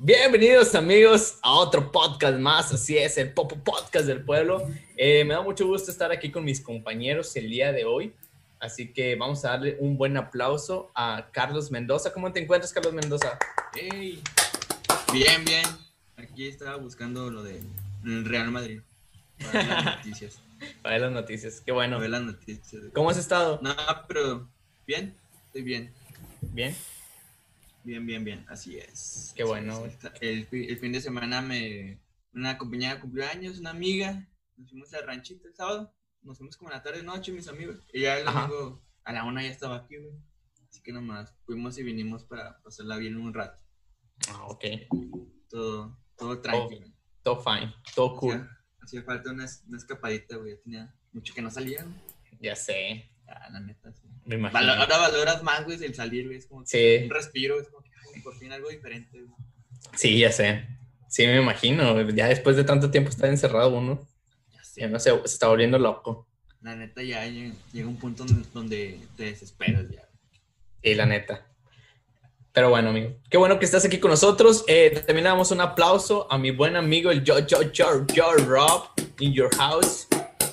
Bienvenidos amigos a otro podcast más, así es, el Popo Podcast del Pueblo. Eh, me da mucho gusto estar aquí con mis compañeros el día de hoy, así que vamos a darle un buen aplauso a Carlos Mendoza. ¿Cómo te encuentras, Carlos Mendoza? Bien, bien. Aquí estaba buscando lo del Real Madrid. Para las noticias. Para ver las noticias, qué bueno. Para ver las noticias. ¿Cómo has estado? No, pero bien, estoy bien. Bien. Bien, bien, bien, así es. Qué Así bueno. es. El, fi- el fin de semana me... Una compañera cumplió años, una amiga. Nos fuimos al ranchito el sábado. Nos fuimos como en la tarde noche, mis amigos. Y ya el domingo a la una ya estaba aquí, güey. Así que nomás fuimos y vinimos para pasarla bien un rato. Ah, ok. Todo, todo tranquilo. Todo fine, todo cool. Hacía falta una, es- una escapadita, güey. Ya tenía mucho que no salía, güey. Ya sé, Ah, la neta, sí. me imagino. Ahora valoras más, güey, el salir, güey. Es como que Sí. un respiro, es como que ay, por fin algo diferente, güey. Sí, ya sé. Sí, me imagino. Ya después de tanto tiempo estar encerrado uno, Ya sé. ya no sé, se está volviendo loco. La neta ya llega, llega un punto donde, donde te desesperas ya. Sí, la neta. Pero bueno, amigo. Qué bueno que estás aquí con nosotros. Eh, también le damos un aplauso a mi buen amigo, el Yo, Yo, Yo, Yo, Rob, in your house.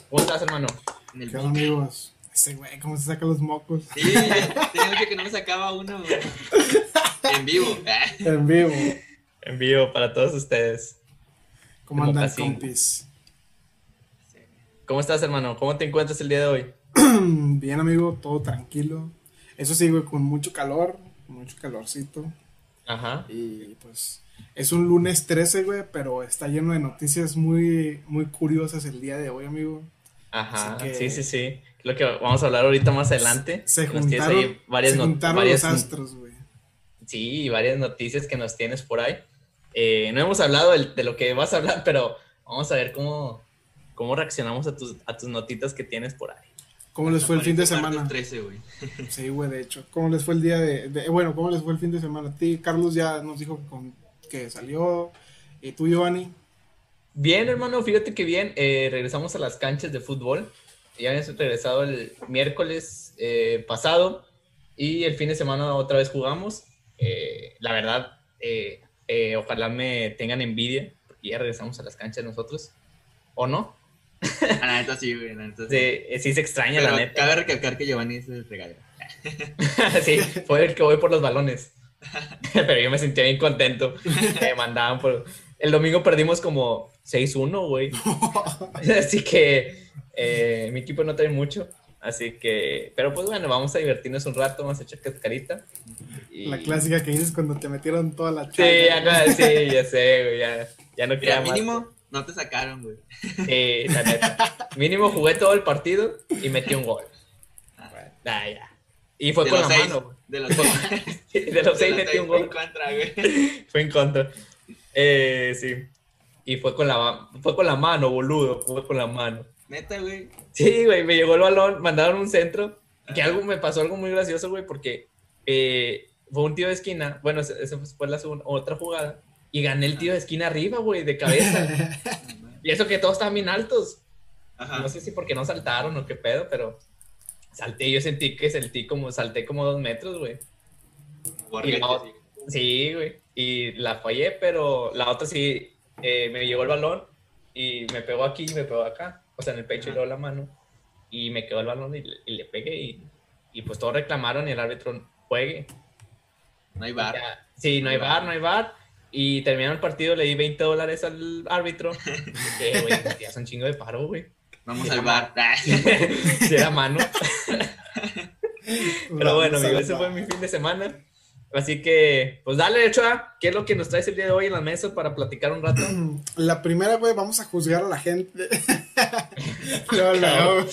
¿Cómo estás, hermano? En el ¿Qué onda, amigos? Este güey, ¿cómo se saca los mocos? Sí, tenía mucho que no me sacaba uno, güey. En vivo. En vivo. En vivo para todos ustedes. ¿Cómo andan, compis? ¿Cómo estás, hermano? ¿Cómo te encuentras el día de hoy? Bien, amigo, todo tranquilo. Eso sí, güey, con mucho calor, mucho calorcito. Ajá. Y pues es un lunes 13, güey, pero está lleno de noticias muy, muy curiosas el día de hoy, amigo. Ajá. Que- Sí, sí, sí. Lo que vamos a hablar ahorita más adelante. Se juntaron, ahí varias se juntaron varias- los astros, güey. Sí, varias noticias que nos tienes por ahí. Eh, no hemos hablado del- de, lo que vas a hablar, pero vamos a ver cómo, cómo reaccionamos a tus, a tus notitas que tienes por ahí. ¿Cómo les fue el fin de semana? 13, güey. Sí, güey, de hecho. ¿Cómo les fue el día de, de- Bueno, ¿cómo les fue el fin de semana? A ti, Carlos ya nos dijo que, con- que salió. ¿Y tú, Giovanni? Bien, hermano, fíjate que bien. eh, regresamos a las canchas de fútbol. Ya habíamos regresado el miércoles eh, pasado y el fin de semana otra vez jugamos. Eh, la verdad, eh, eh, ojalá me tengan envidia porque ya regresamos a las canchas nosotros. ¿O no? Ah, La neta sí, güey. La neta sí. Sí, eh, sí se extraña, Pero la neta. cabe recalcar que Giovanni es el regalero. sí, fue el que voy por los balones. Pero yo me sentía bien contento. Me mandaban por... El domingo perdimos como 6-1, güey. Así que eh, mi equipo no trae mucho. Así que... Pero pues bueno, vamos a divertirnos un rato, vamos a echar cascarita. Y- La clásica que dices cuando te metieron toda la Sí, changa. acá, sí, ya sé, güey. Ya, ya no Mira, queda más. mínimo no te sacaron, güey. Sí, la neta. Mínimo jugué todo el partido y metí un gol. Ah, ya. Y fue de con la seis. mano. güey. De los seis. De los seis de metí un fue gol. en contra, güey. Fue en contra. Eh, sí. Y fue con la fue con la mano, boludo. Fue con la mano. Neta, güey. Sí, güey, me llegó el balón, mandaron un centro. Que algo me pasó algo muy gracioso, güey, porque eh, fue un tiro de esquina. Bueno, esa fue la segunda, otra jugada. Y gané el tiro de esquina arriba, güey, de cabeza. y eso que todos estaban bien altos. Ajá. No sé si porque no saltaron o qué pedo, pero salté. Yo sentí que salté como, salté como dos metros, güey. Sí. Sí, güey. Y la fallé, pero la otra sí eh, me llegó el balón y me pegó aquí y me pegó acá. O sea, en el pecho y luego la mano. Y me quedó el balón y, le- y le pegué. Y, y pues todos reclamaron y el árbitro juegue. No hay bar. Ya, sí, no hay bar, no hay bar. Y terminando el partido, le di 20 dólares al árbitro. Que, güey, un chingo de paro, güey. Vamos al bar. Era mano. Pero bueno, amigo, a ese fue mi fin de semana. Así que, pues dale, Ochoa, ¿qué es lo que nos traes el día de hoy en la mesa para platicar un rato? La primera, güey, vamos a juzgar a la gente. no, no.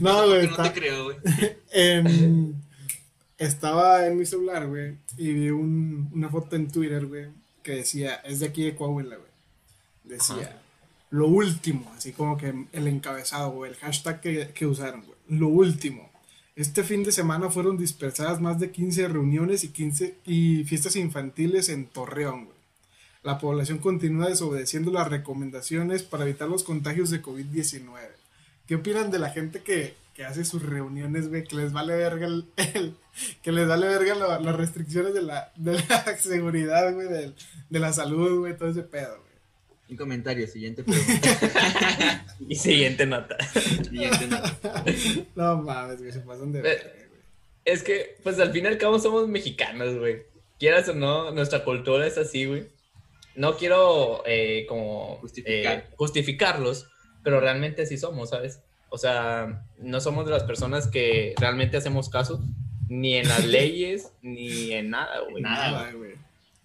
no, güey, no te creo, güey. Estaba en mi celular, güey, y vi un- una foto en Twitter, güey, que decía, es de aquí de Coahuila, güey. Decía, Ajá. lo último, así como que el encabezado, güey, el hashtag que, que usaron, güey. Lo último. Este fin de semana fueron dispersadas más de 15 reuniones y 15 y fiestas infantiles en Torreón, güey. la población continúa desobedeciendo las recomendaciones para evitar los contagios de COVID-19. ¿Qué opinan de la gente que, que hace sus reuniones, güey, que les vale verga el, el- que les vale verga la- las restricciones de la, de la seguridad, güey, de, la salud, güey, todo ese pedo, güey. Un comentario, siguiente pregunta. Y siguiente nota. siguiente nota. No mames, güey, se pasan de verga, güey. Es que, pues al fin y al cabo somos mexicanos, güey. Quieras o no, nuestra cultura es así, güey. No quiero eh, como Justificar. eh, justificarlos, pero realmente así somos, ¿sabes? O sea, no somos de las personas que realmente hacemos caso, ni en las leyes, ni en nada, güey. Nada, Nada, güey.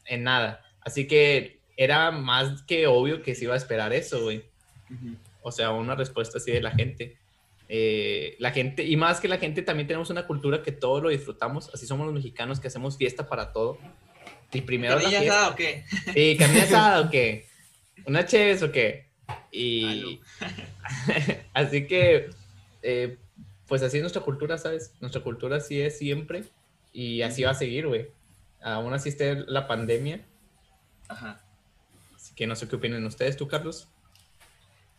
En nada. Así que era más que obvio que se iba a esperar eso, güey. Ujú. O sea, una respuesta así de la gente. Eh, la gente, y más que la gente, también tenemos una cultura que todo lo disfrutamos. Así somos los mexicanos que hacemos fiesta para todo. Y primero la ¿Carnilla fiesta. asada o qué? Sí, carne asada o qué. Una chévez o qué. Y así que, eh, pues así es nuestra cultura, ¿sabes? Nuestra cultura así es siempre. Y así va a seguir, güey. Aún así esté la pandemia. Ajá. Así que no sé qué opinan ustedes, tú, Carlos.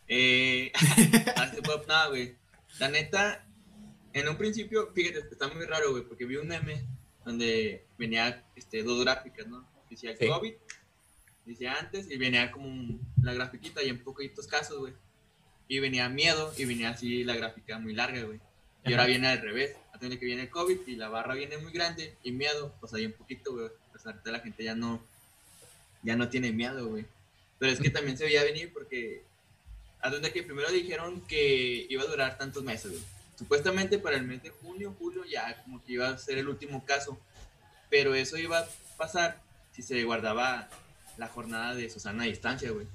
Eh, nada, güey. La neta, en un principio, fíjate, está muy raro, güey, porque vi un meme donde venía este, dos gráficas, ¿no? Decía Sí. COVID, decía antes, y venía como un- la grafiquita y en poquitos casos, güey. Y venía miedo y venía así la gráfica muy larga, güey. Y ahora viene al revés. Atiende que viene el COVID y la barra viene muy grande y miedo, pues ahí un poquito, güey. Pues ahorita la gente ya no, ya no tiene miedo, güey. Pero es que también se veía venir porque a donde que primero dijeron que iba a durar tantos meses, güey. Supuestamente para el mes de junio, julio, ya como que iba a ser el último caso. Pero eso iba a pasar si se guardaba la jornada de Susana a distancia, güey.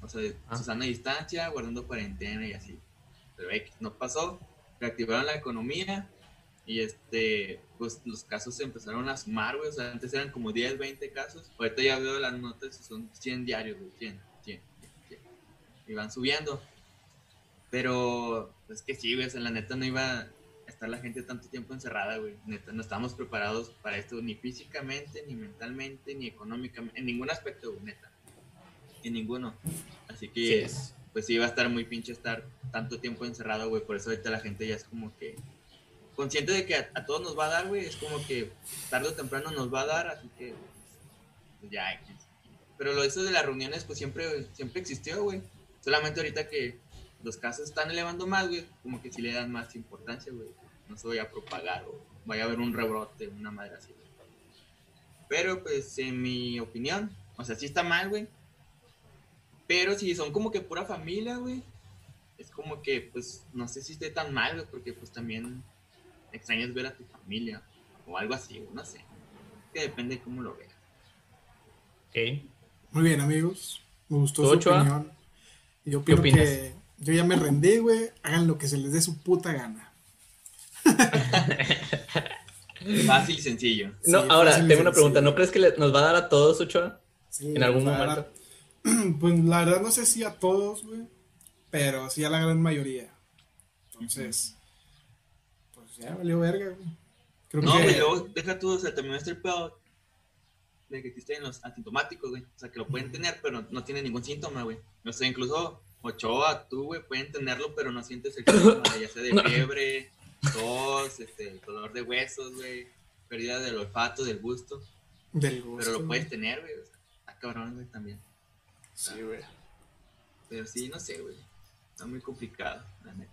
O sea, Ah. Susana a distancia, guardando cuarentena y así. Pero X, no pasó. Reactivaron la economía y este, pues los casos se empezaron a sumar, güey. O sea, antes eran como 10, 20 casos. Ahorita ya veo las notas y son 100 diarios, güey. 100, 100, 100. Y van subiendo. Pero es que sí, güey. O sea, la neta no iba estar la gente tanto tiempo encerrada, güey. Neta, no estábamos preparados para esto ni físicamente, ni mentalmente, ni económicamente. En ningún aspecto, güey, neta. En ninguno. Así Sí que es. pues sí iba a estar muy pinche estar tanto tiempo encerrado, güey. Por eso ahorita la gente ya es como que consciente de que a, a todos nos va a dar, güey. Es como que tarde o temprano nos va a dar, así que pues, ya. Pero lo de eso de las reuniones, pues siempre, siempre existió, güey. Solamente ahorita que los casos están elevando más, güey, como que sí le dan más importancia, güey. No se vaya a propagar o vaya a haber un rebrote, una madre así. Pero pues en mi opinión, o sea, sí está mal, güey. Pero si son como que pura familia, güey. Es como que, pues, no sé si esté tan mal, güey, porque pues también extrañas ver a tu familia o algo así, güey, no sé. Que depende de cómo lo veas. Ok. Muy bien, amigos. Me gustó ¿Tú, su opinión. Yo opino opinas? que yo ya me rendí, güey. Hagan lo que se les dé su puta gana. Fácil y sencillo. No, Sí, ahora, tengo una pregunta. ¿No crees que le- nos va a dar a todos, Ochoa? Sí, En algún momento. Pues la verdad no sé si a todos, güey. Pero sí a la gran mayoría. Entonces, pues ya valió verga, güey. Creo No, que güey, luego deja tú, o sea, también está el pedo de que existen los asintomáticos, güey. O sea, que lo pueden tener, pero no tienen ningún síntoma, güey. O sea, incluso Ochoa, tú, güey, pueden tenerlo, pero no sientes el síntoma, ya sea de No. fiebre, tos, este, dolor de huesos, güey, pérdida del olfato, del gusto. del gusto. Pero lo güey. puedes tener, güey. O sea, está cabrón, güey, también. Sí, güey. Pero sí, no sé, güey. Está muy complicado, la neta.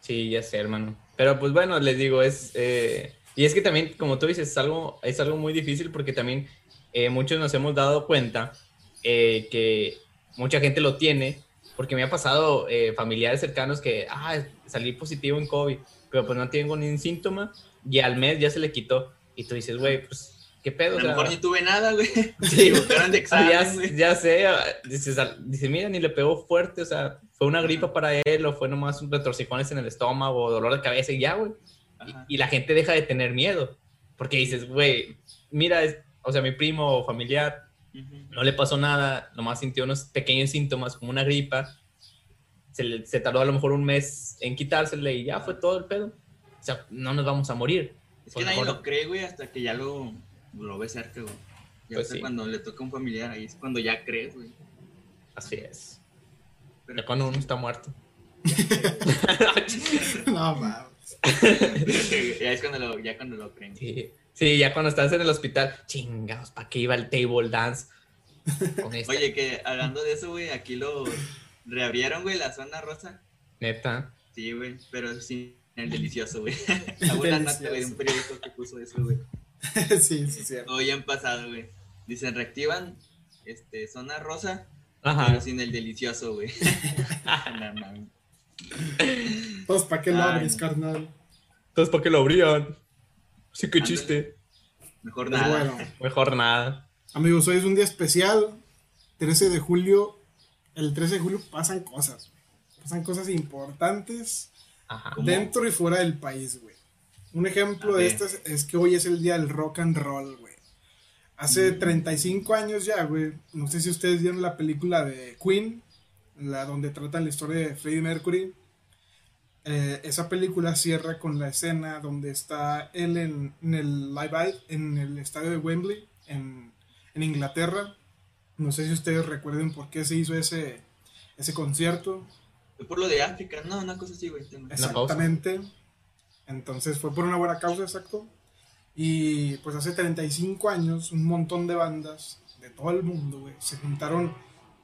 Sí, ya sé, hermano. Pero pues bueno, les digo, es... eh, y es que también, como tú dices, es algo, es algo muy difícil porque también eh, muchos nos hemos dado cuenta eh, que mucha gente lo tiene, porque me ha pasado eh, familiares cercanos que, ah, salí positivo en COVID, pero pues no tengo ni un síntoma y al mes ya se le quitó. Y tú dices, güey, pues, ¿qué A pedo? O lo mejor ni tuve nada, güey. Sí. De Ah, examen, ya, güey. ya sé, ah, dices, ah, dice, mira, ni le pegó fuerte, o sea, fue una gripa para él, o fue nomás un retorcijones en el estómago, dolor de cabeza, y ya, güey. Y, y la gente deja de tener miedo, porque dices, güey, mira, es- o sea, mi primo o familiar no le pasó nada, nomás sintió unos pequeños síntomas como una gripa, se, le- se tardó a lo mejor un mes en quitársele y ya fue todo el pedo. O sea, no nos vamos a morir. Es Pues que nadie mejor- lo cree, güey, hasta que ya lo, lo ve cerca, güey. Ya Pues sí. cuando le toca a un familiar, ahí es cuando ya crees, güey. Así es. Pero- Ya cuando uno está muerto. No, mames. ya es cuando lo, ya cuando lo creen. Sí, sí, ya cuando estás en el hospital, chingados, ¿para qué iba el table dance? Con esta Oye, que hablando de eso, güey, aquí lo reabrieron, güey, la zona rosa. neta. Sí, güey, pero sin el delicioso, güey. Una nota, güey, de un periódico que puso eso, güey. sí, sí, cierto. Hoy han pasado, güey. Dicen, reactivan este, zona rosa, Ajá. pero sin el delicioso, güey. No. Pues, ¿para qué lo Ay, abres, carnal? Entonces, ¿para qué lo abrían? Sí, qué Ándale. chiste. Mejor Pues nada. bueno, Mejor nada. amigos, hoy es un día especial. 13 de julio. El 13 de julio pasan cosas, güey. Pasan cosas importantes dentro y fuera del país, güey. Un ejemplo de estas es que hoy es el día del rock and roll, güey. Hace 35 años ya, güey. No sé si ustedes vieron la película de Queen, la donde tratan la historia de Freddie Mercury. Eh, esa película cierra con la escena donde está él en, en el Live Aid, en el estadio de Wembley, en, en Inglaterra. No sé si ustedes recuerden por qué se hizo ese, ese concierto. Fue por lo de África, no, una cosa así, güey. Exactamente. Entonces fue por una buena causa, exacto. Y pues hace 35 años, un montón de bandas de todo el mundo, güey, se juntaron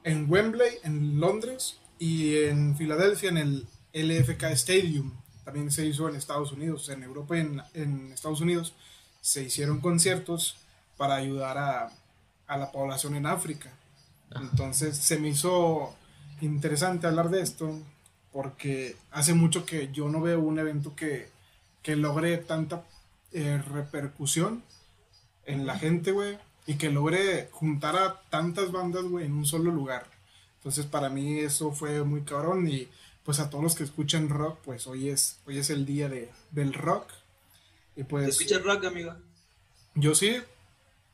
en Wembley, en Londres, y en Filadelfia, en el LFK Stadium. También se hizo en Estados Unidos, en Europa y en, en Estados Unidos. Se hicieron conciertos para ayudar a, a la población en África. Entonces se me hizo interesante hablar de esto porque hace mucho que yo no veo un evento que, que logre tanta eh, repercusión en la gente, güey, y que logre juntar a tantas bandas, güey, en un solo lugar. Entonces para mí eso fue muy cabrón y pues a todos los que escuchan rock, pues hoy es, hoy es el día de, del rock. Y ¿Te pues escuchas rock, amigo? yo sí,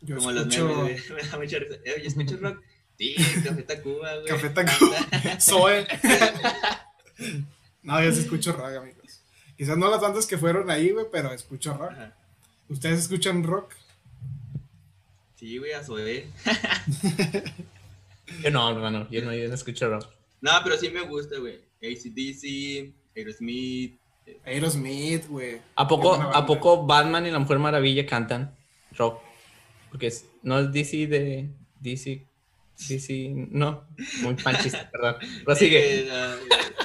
yo Como los escucho memes, güey. Me da mucha risa. Eh, Oye, ¿escuchas rock? Sí, Café Tacuba, güey. Café Tacuba. Zoe. no, yo sí escucho rock, amigos. Quizás no las bandas que fueron ahí, güey, pero escucho rock. Ajá. ¿Ustedes escuchan rock? Sí, güey, a Zoé. Yo no, hermano, yo no, yo no escucho rock. No, pero sí me gusta, güey. ACDC, Aerosmith. Aerosmith, güey. ¿A poco, ¿A poco Batman y la Mujer Maravilla cantan rock? Porque es- no es DC de DC. DC, no. Muy panchista, perdón. Pero sigue. Eh,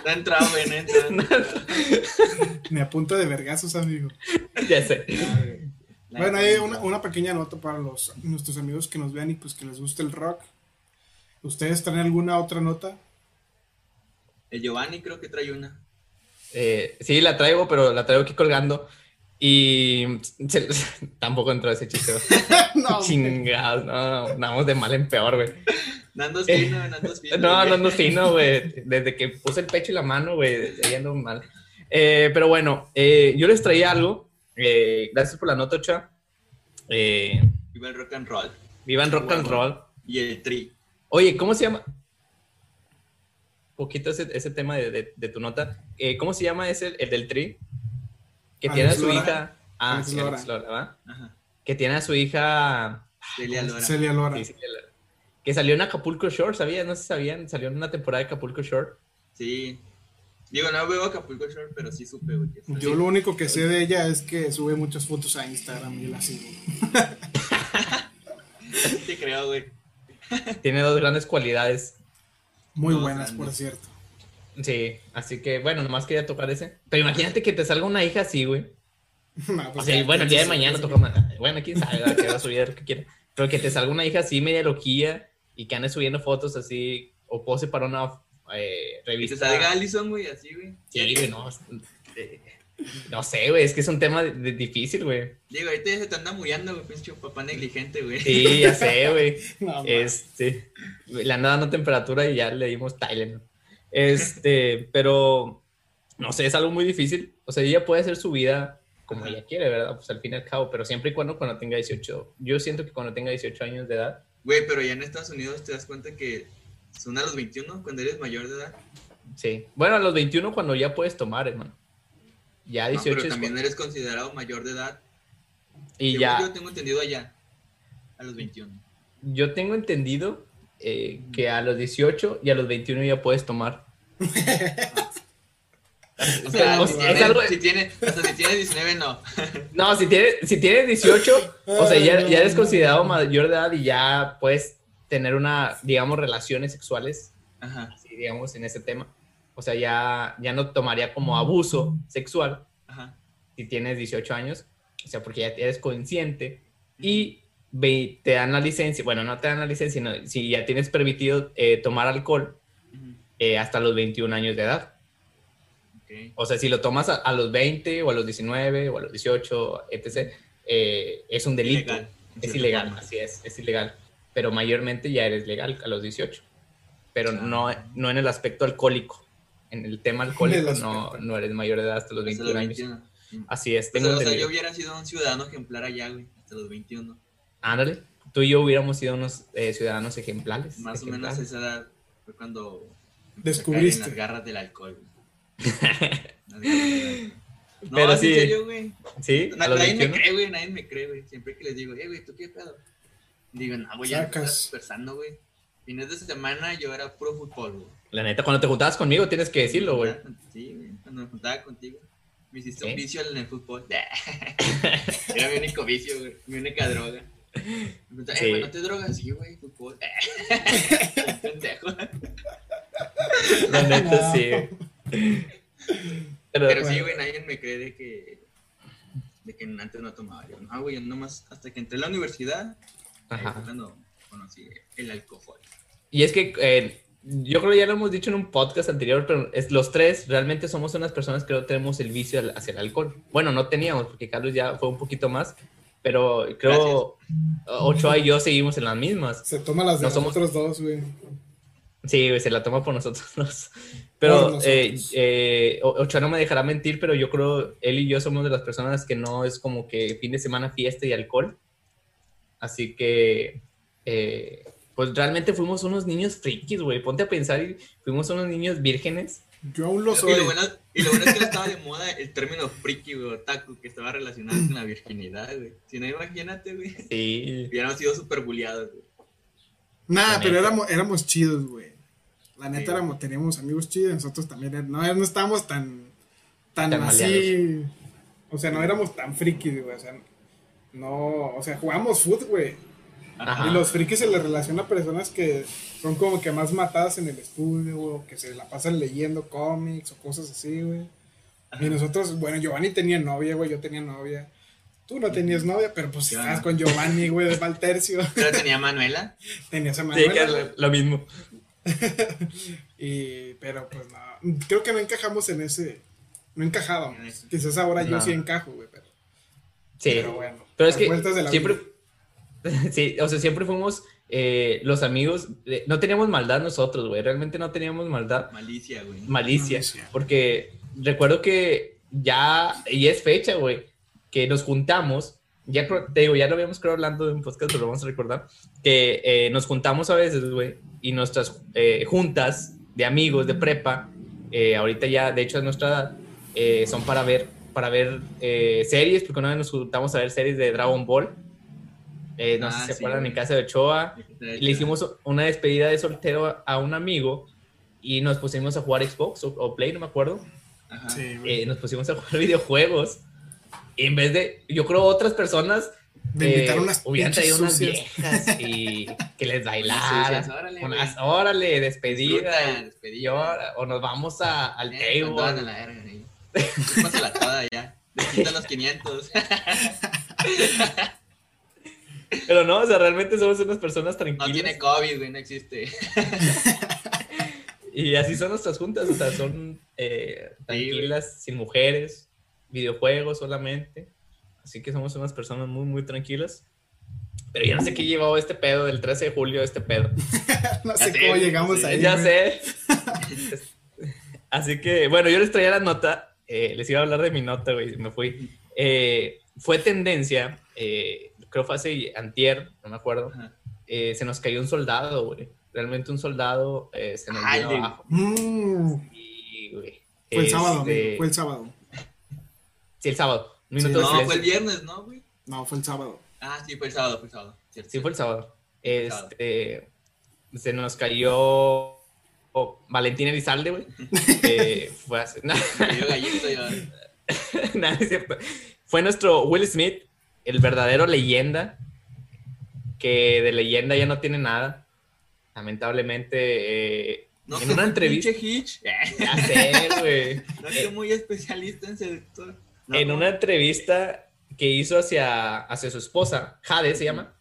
no, entrado, no entrado. Me apunto de vergazos, amigo. ya sé. La- Bueno, hay una, una pequeña nota para los, nuestros amigos que nos vean y pues que les guste el rock. ¿Ustedes traen alguna otra nota? El Giovanni creo que trae una. Eh, sí, la traigo, pero la traigo aquí colgando. Y se- tampoco entró ese chiste. no, Chingados, no, vamos de mal en peor, güey. Nando fino, Nando fino. No, güey. no ando fino, güey. Desde que puse el pecho y la mano, güey, ando mal. Eh, pero bueno, eh, yo les traía algo. eh, gracias por la nota, Ocha. Eh, Viva el rock and roll. vivan rock and roll. Y el tri. Oye, ¿cómo se llama? Poquito ese, ese tema de, de- de tu nota. Eh, ¿Cómo se llama ese, el del tri? Que Alex tiene a su Lora. hija. Ah, Alex sí, Lora. Alex Lora, ¿va? Ajá. Que tiene a su hija. Celia Lora. Celia Lora. sí, Celia Lora, Que salió en Acapulco Shore, ¿sabías? No sé si sabían. Salió en una temporada de Acapulco Shore. Sí. Digo, no veo Acapulco Shore, pero sí supe, güey. Yo lo único que sé de ella es que sube muchas fotos a Instagram y la sigo. Te creo, güey. Tiene dos grandes cualidades. Muy buenas, por cierto. Sí, así que bueno, nomás quería tocar ese. Pero imagínate que te salga una hija así, güey. No, O pues sea, ya, bueno, el día de mañana toca más. Bueno, quién sabe, que va a subir lo que quiera. Pero que te salga una hija así, media loquilla, y que ande subiendo fotos así, o pose para una eh, Y te revista. salga Allison, güey, así, güey. Sí, güey, no. eh, No sé, güey, es que es un tema de- de- difícil, güey. Digo, ahorita ya se te anda muriendo, güey, pinche papá negligente, güey. Sí, ya sé, güey. No, Este, le anda dando temperatura y ya le dimos Tylenol. Este, pero no sé, es algo muy difícil. O sea, ella puede hacer su vida como Ajá. ella quiere, ¿verdad? Pues al fin y al cabo, pero siempre y cuando cuando tenga 18. Yo siento que cuando tenga 18 años de edad, Güey, pero ya en Estados Unidos te das cuenta que son a los 21 cuando eres mayor de edad. sí. Bueno, a los 21 cuando ya puedes tomar, hermano. Ya No, 18 pero es también cuando- eres considerado mayor de edad. y Según ya Yo tengo entendido allá. A los 21. yo tengo entendido eh, que a los 18 y a los 21 ya puedes tomar. O sea, O si, sea, tiene, es algo- si, tiene, hasta si tiene 19, no. No, si tienes, si tienes 18, o sea, ya, ya eres considerado mayor de edad y ya puedes tener una, digamos, relaciones sexuales, Ajá, así, digamos, en ese tema. O sea, ya, ya no tomaría como abuso sexual ajá. si tienes 18 años, o sea, porque ya eres consciente y ve- te dan la licencia, bueno, no te dan la licencia, sino si ya tienes permitido eh, tomar alcohol eh, hasta los 21 años de edad. ok. O sea, si lo tomas a, a los 20 o a los 19 o a los 18, etc., eh, es un delito. Ilegal, Es ilegal, forma. así es, es ilegal. Pero mayormente ya eres legal a los 18. Pero no, no en el aspecto alcohólico. En el tema alcohólico el no, no eres mayor de edad hasta los Hasta 21 los años. 21. Así es, O tengo sea, o sea, yo hubiera sido un ciudadano ejemplar allá, güey, hasta los 21. Ándale, tú y yo hubiéramos sido unos eh, ciudadanos ejemplares. Más o menos esa edad fue cuando Descubriste. las garras del alcohol. güey. Las garras del alcohol. No, Pero sí, sí. en serio, güey. Sí, Na- Nadie me 21. cree, güey, nadie me cree, güey. Siempre que les digo, eh, güey, ¿tú qué pedo? Digo, no, güey, ya estás dispersando, güey. Fines de semana yo era puro fútbol, güey. La neta, cuando te juntabas conmigo tienes que decirlo, güey. Sí, güey, cuando me juntaba contigo. Me hiciste un vicio en el fútbol. Era mi único vicio, güey. Mi única droga. Sí. eh, güey, ¿no te drogas? Sí, güey, fútbol. Pendejo. La neta, sí. Pero, Pero sí, güey, nadie me cree de que, de que antes no tomaba. Yo, no, güey, yo nomás, hasta que entré a la universidad, Ajá. cuando conocí el alcohol. Y es que eh, yo creo que ya lo hemos dicho en un podcast anterior, pero es, los tres realmente somos unas personas que no tenemos el vicio al- hacia el alcohol. Bueno, no teníamos, porque Carlos ya fue un poquito más, pero creo Ochoa y yo seguimos en las mismas. Se toma las de No somos- nosotros dos, güey. Sí, güey, se la toma por nosotros dos. Pero nosotros. eh, eh, Ochoa no me dejará mentir, pero yo creo él y yo somos de las personas que no es como que fin de semana fiesta y alcohol. Así que, eh, pues realmente fuimos unos niños frikis, güey. Ponte a pensar y fuimos unos niños vírgenes. Yo aún lo Y soy. lo, bueno, y lo bueno es que estaba de moda el término friki, güey, otaku, que estaba relacionado con la virginidad, güey. Si no, imagínate, güey. Sí. Hubiéramos sido súper bulliados, güey. Nah, pero éramos, éramos chidos, güey. La neta Sí. éramos, teníamos amigos chidos, nosotros también er- no, no estábamos tan, tan, Tan así, o sea, no éramos tan frikis, güey, o sea, no, o sea, jugamos fútbol, güey. Ajá. Y los frikis se les relaciona a personas que son como que más matadas en el estudio, güey, o que se la pasan leyendo cómics o cosas así, güey. Y nosotros, bueno, Giovanni tenía novia, güey, yo tenía novia. Tú no tenías novia, pero pues estabas con Giovanni, güey, de mal tercio. Pero tenía Manuela. Tenías a Sí, Manuela, que es lo, lo mismo. Y, pero pues no, creo que no encajamos en ese, no encajábamos. En ese. Quizás ahora yo sí encajo, güey, pero, Sí. pero bueno. Pero es que vueltas de la siempre, vida. sí, o sea, siempre fuimos eh, los amigos, de- no teníamos maldad nosotros, güey, realmente no teníamos maldad, Malicia, güey. malicia, Malicia. porque recuerdo que ya, y es fecha, güey, que nos juntamos, ya te digo, ya lo habíamos creo hablando de un podcast, pero lo vamos a recordar, que eh, nos juntamos a veces, güey, y nuestras eh, juntas de amigos de prepa, eh, ahorita ya, de hecho, a nuestra edad, eh, son para ver, para ver eh, series, porque una vez nos juntamos a ver series de Dragon Ball. Eh, no Ah, sé si se sí, acuerdan güey. en casa de Ochoa. Le hicimos una despedida de soltero a- un amigo y nos pusimos a jugar Xbox o, o Play, no me acuerdo. Ajá. Sí. Eh, nos pusimos a jugar videojuegos. Y en vez de, yo creo otras personas de invitar eh, unas hubieran traído unas sucias. viejas y que les bailaran. órale, Unas, órale, despedida. Despedida. y ahora- o nos vamos a, al Eh, table. la verga. Pásala toda ya. Desquita los 500. Pero no, o sea, realmente somos unas personas No tranquilas. tiene COVID, güey, no existe. Y así son nuestras juntas, o sea, son eh, tranquilas, sin mujeres, videojuegos solamente. Así que somos unas personas muy, muy tranquilas. Pero yo no sé qué llevó este pedo del 13 de julio, este pedo. no Ya sé sé, cómo llegamos sí. ahí. ya güey. sé. Así que, bueno, yo les traía la nota. eh, les iba a hablar de mi nota, güey, me fui. Eh, fue tendencia, eh, creo fue hace antier, no me acuerdo. Eh, se nos cayó un soldado, güey. Realmente un soldado eh, se nos Ah, el de- abajo. Mm, Sí, güey. fue el sábado, Este, amigo, fue el sábado. Sí, el sábado. Sí, No, silencio. fue el viernes, ¿no, güey? No, fue el sábado. Ah, sí, fue el sábado, fue el sábado. Cierto, Sí, fue el sábado. Este, se nos cayó Valentín Elizalde, güey. Eh, fue hace- Yo gallito, yo. Nada, es cierto. Fue nuestro Will Smith, el verdadero leyenda, que de leyenda ya no tiene nada. Lamentablemente, eh, No en sé, una entrevista. Hitch. Ya sé, güey. No soy muy especialista en seductor. No, En una entrevista que hizo hacia, hacia su esposa, Jade se llama.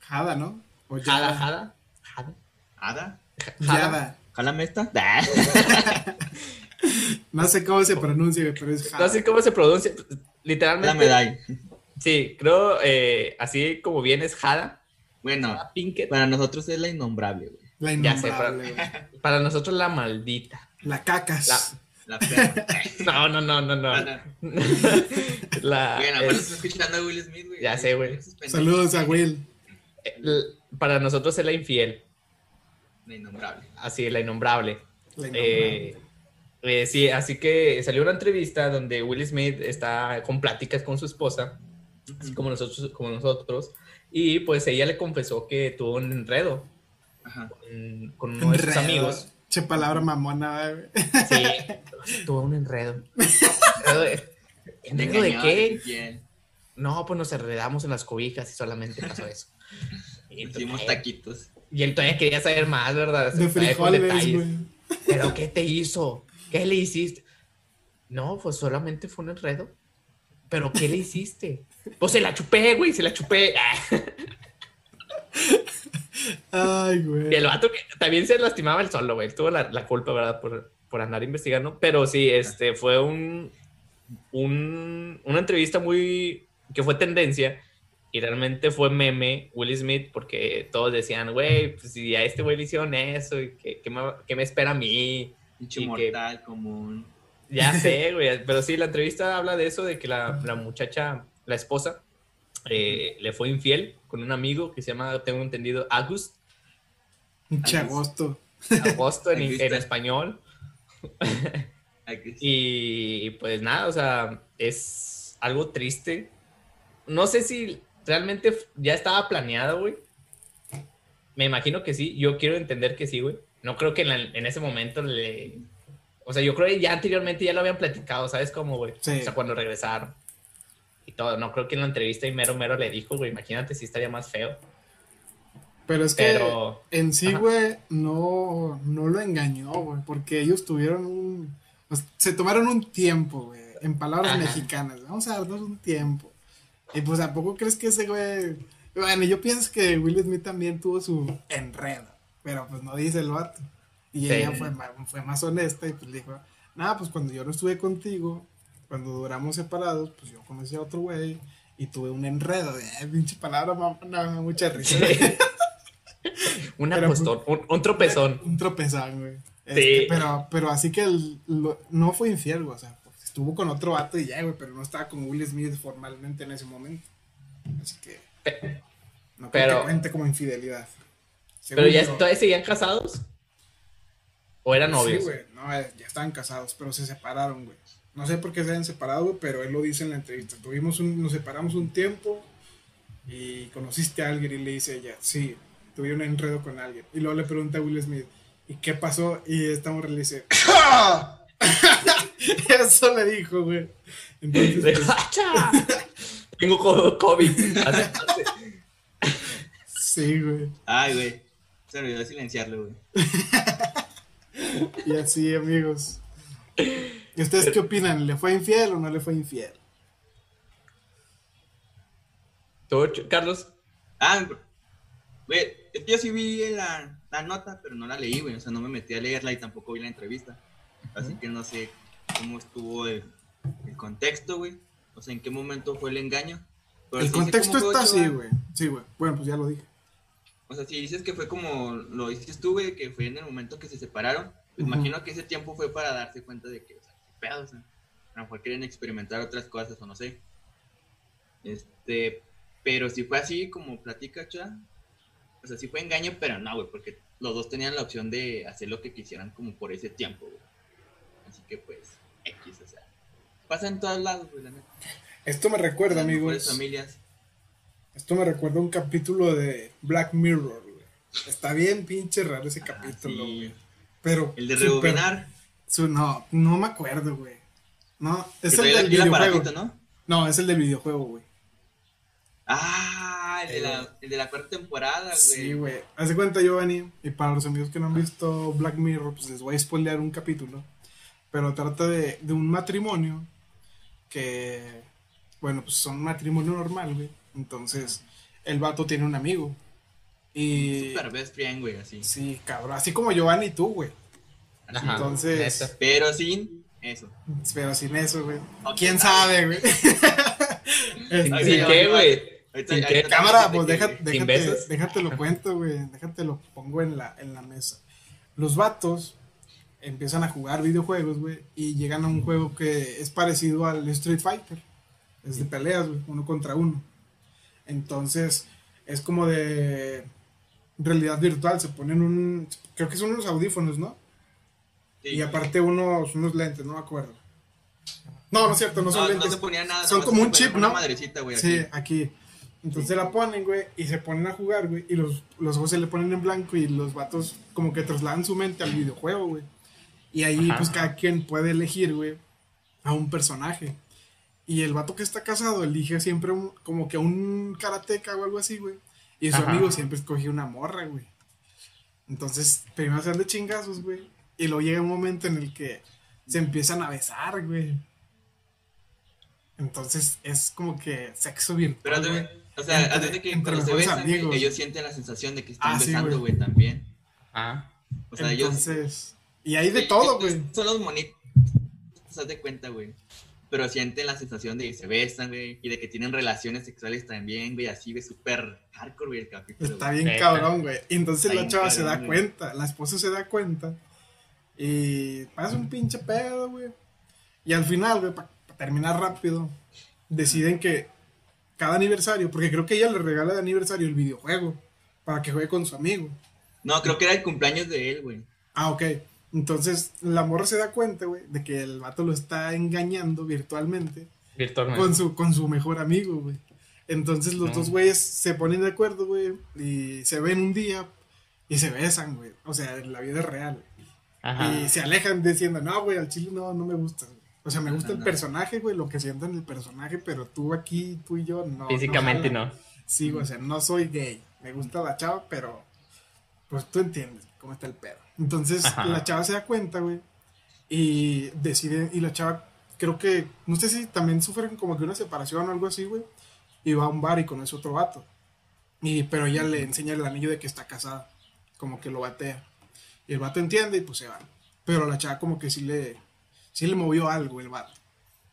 Jada, ¿no? O Jada. Jada. Jada. ¿Ada? Jada. Yada. ¿Jálame esta? No sé cómo se pronuncia, güey, pero es Jada. No sé cómo se pronuncia. La Literalmente. medalla. Sí, creo, eh, así como bien es Jada. Bueno, Jada Pinkett. para nosotros es la innombrable, güey. La Ya sé, innombrable. Para nosotros la maldita. La cacas. La- La perra. No, no, no, no, no. Ana. La, Bueno, bueno, escuchando a Will Smith, güey. Ya sé, güey. Saludos a Will. el- para nosotros es la infiel, La innombrable. así, la innombrable. La innombrable. Eh, eh, sí, así que salió una entrevista donde Will Smith está con pláticas con su esposa, así como nosotros, como nosotros, y pues ella le confesó que tuvo un enredo Ajá. con, con uno de sus amigos. Che palabra mamona, güey. Sí, tuvo un enredo. ¿Enredo de, ¿enredo de Engañó, qué? No, pues nos enredamos en las cobijas y solamente pasó eso. Y, Hicimos taquitos. y él todavía quería saber más, ¿verdad? De frijoles, güey. ¿Pero qué te hizo? ¿Qué le hiciste? No, pues solamente fue un enredo. ¿Pero qué le hiciste? Pues se la chupé, güey, se la chupé. Ay, Y güey. el vato que también se lastimaba el solo, güey. Tuvo la, la culpa, ¿verdad? Por, por andar investigando. Pero sí, este fue un, un- una entrevista muy. que fue tendencia. Y realmente fue meme Will Smith porque todos decían, güey, pues si a este güey le hicieron eso, y ¿qué, qué me, qué me espera a mí? Pinche Y que- mortal, común. Ya sé, güey. Pero sí, la entrevista habla de eso, de que la, la muchacha, la esposa, eh, le fue infiel con un amigo que se llama, tengo entendido, August. Pinche agosto. Agosto en, español. Y pues nada, o sea, es algo triste. No sé si realmente ya estaba planeado, güey. Me imagino que sí. Yo quiero entender que sí, güey. No creo que en, la- en ese momento le... O sea, yo creo que ya anteriormente ya lo habían platicado, ¿sabes cómo, güey? Sí. O sea, cuando regresaron. Y todo. No creo que en la entrevista y mero mero le dijo, güey, imagínate si estaría más feo. Pero es que Pero... en sí, güey, no, no lo engañó, güey. Porque ellos tuvieron un. pues, se tomaron un tiempo, güey. En palabras Ajá. mexicanas. Vamos a darnos un tiempo. Y pues, ¿a poco crees que ese güey.? Bueno, yo pienso que Will Smith también tuvo su enredo. Pero pues no dice el vato. Y Sí. ella fue, fue más honesta y pues dijo: Nada, pues cuando yo no estuve contigo, cuando duramos separados, pues yo conocí a otro güey. Y tuve un enredo. Eh, pinche palabra, mamá, mucha risa. Un Pero, apostón, un, un tropezón. Un tropezón, güey. Este, Sí. pero, pero así que el- lo- no fue infiel, güey. O sea, pues, estuvo con otro vato y ya, güey. Pero no estaba con Will Smith formalmente en ese momento. Así que. No pero- que cuente como infidelidad. Pero ya yo. todavía seguían casados. ¿O eran novios? Sí, güey. No, eh, ya estaban casados, pero se separaron, güey. No sé por qué se hayan separado, pero él lo dice en la entrevista. Tuvimos un, nos separamos un tiempo y conociste a alguien y le dice ella, sí, tuve un enredo con alguien. Y luego le pregunta a Will Smith, ¿y qué pasó? Y esta mujer le dice, eso le dijo, güey. Entonces, pues. Tengo co- COVID. Sí, güey. Ay, güey. Se olvidó silenciarlo, güey. Y así, amigos. ¿Y ustedes qué opinan? ¿Le fue infiel o no le fue infiel? ¿Tú, Ch- Carlos? Ah, güey, yo sí vi la, la nota, pero no la leí, güey. O sea, no me metí a leerla y tampoco vi la entrevista. Así que no sé cómo estuvo el, el contexto, güey. O sea, en qué momento fue el engaño. Pero El sí contexto está así, güey. Sí, güey. Bueno, pues ya lo dije. O sea, si dices que fue como lo dices tú, güey, que fue en el momento que se separaron, pues imagino que ese tiempo fue para darse cuenta de que, pedo, o sea, a lo mejor quieren experimentar otras cosas o no sé. Este, pero si fue así como platica Cha, o sea, sí fue engaño, pero no, güey, porque los dos tenían la opción de hacer lo que quisieran como por ese tiempo, güey. Así que pues, X, o sea, pasa en todos lados, güey, la neta. Esto me recuerda, amigos. familias. Esto me recuerda a un capítulo de Black Mirror, güey. Está bien pinche raro ese capítulo, sí. güey. Pero. El de rebobinar. Su- no, no me acuerdo, güey. No, es que el del videojuego. ¿no? No, es el del videojuego, güey. Ah, el de, la, el de la cuarta temporada, güey. Sí, güey. Haz de cuenta, Giovanni, y para los amigos que no han visto Black Mirror, pues les voy a spoilear un capítulo. Pero trata de, de un matrimonio que, bueno, pues son un matrimonio normal, güey. Entonces, el vato tiene un amigo. Y. Super best friend, güey, así. Sí, cabrón. Así como Giovanni y tú, güey. Ajá, Entonces- neta. Pero sin eso. Pero sin eso, güey. ¿Quién sabe. sabe, güey? Este, ¿Sin sí, qué, güey? Cámara, pues decir deja- que- ¿Sin déjate, besos? déjate lo cuento, güey. Déjate lo pongo en la, en la mesa. Los vatos empiezan a jugar videojuegos, güey, y llegan a un juego que es parecido al Street Fighter. Es de peleas, güey, uno contra uno. Entonces, es como de realidad virtual. Se ponen un. Creo que son unos audífonos, ¿no? Sí. Y aparte unos, unos lentes, no me acuerdo. No, no es cierto, no son no, no lentes. se ponía nada. son como un chip, una ¿no? madrecita, güey. Sí, aquí. aquí. Entonces la ponen, güey, y se ponen a jugar, güey, y los, los ojos se le ponen en blanco y los vatos como que trasladan su mente al videojuego, güey. Y ahí, Ajá. pues, cada quien puede elegir, güey, a un personaje. Y el vato que está casado elige siempre un- como que un karateca o algo así, güey. Y su Ajá. amigo siempre escogió una morra, güey. Entonces, primero se de chingazos, güey. Y luego llega un momento en el que se empiezan a besar, güey. Entonces, es como que sexo virtual, Pero, güey. también, o sea, Entre- antes de que entre cuando se besan, amigos. ellos sienten la sensación de que están Ah, sí, besando, güey. güey, también. Ah, O sea, ellos. Entonces, y hay de todo, güey. Son los monitos, haz de cuenta, güey. Pero sienten la sensación de que se besan, güey, y de que tienen relaciones sexuales también, güey, así, güey, súper hardcore, güey, el capítulo. Está güey. bien cabrón, güey. Y entonces Está la chava se cabrón, da güey. cuenta, la esposa se da cuenta. Y pasa un pinche pedo, güey. Y al final, güey, para terminar rápido, deciden que cada aniversario, porque creo que ella le regala de aniversario el videojuego para que juegue con su amigo. No, creo que era el cumpleaños de él, güey. Ah, ok. Entonces la morra se da cuenta, güey, de que el vato lo está engañando virtualmente virtualmente. con su, con su mejor amigo, güey. Entonces los No. dos güeyes se ponen de acuerdo, güey, y se ven un día y se besan, güey. O sea, en la vida real. Ajá. Y se alejan diciendo, no, güey, al chile no, no me gusta. güey". O sea, me gusta el no. personaje, güey, lo que siento en el personaje, pero tú aquí, tú y yo, no. Físicamente jala". no. Sí, güey, o sea, no soy gay. Me gusta la chava, pero pues tú entiendes cómo está el pedo. Entonces Ajá. la chava se da cuenta, güey, y decide, y la chava, creo que, no sé si también sufren como que una separación o algo así, güey, y va a un bar y conoce otro vato. Y, pero ella le enseña el anillo de que está casada, como que lo batea. Y el vato entiende y pues se va. Pero la chava como que sí le, sí le movió algo el vato.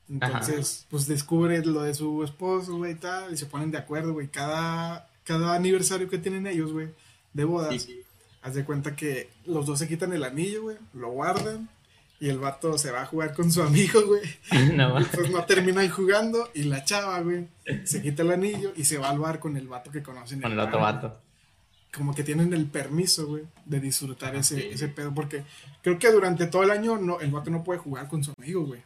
Entonces, pues descubre lo de su esposo, güey, y tal, y se ponen de acuerdo, güey. Cada, cada aniversario que tienen ellos, güey, de bodas, Sí, haz de cuenta que los dos se quitan el anillo, güey, lo guardan, y el vato se va a jugar con su amigo, güey. no, pues no terminan jugando, y la chava, güey, se quita el anillo y se va al bar con el vato que conocen. en con el otro vato. Como que tienen el permiso, güey, de disfrutar ese, sí. ese pedo, porque creo que durante todo el año no, el vato no puede jugar con su amigo, güey.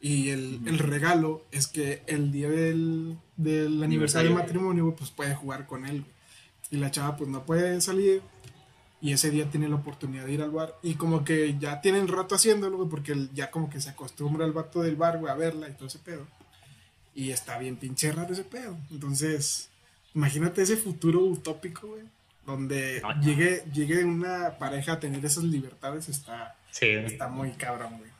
Y el, el regalo es que el día del, del aniversario del matrimonio, güey, pues puede jugar con él, güey. Y la chava, pues no puede salir. Y ese día tiene la oportunidad de ir al bar. Y como que ya tienen rato haciéndolo, güey, porque ya como que se acostumbra al vato del bar, güey, a verla y todo ese pedo. Y está bien pinche raro ese pedo. Entonces, imagínate ese futuro utópico, güey. Donde No, no. llegue, llegue una pareja a tener esas libertades, está, Sí. está muy cabrón, güey.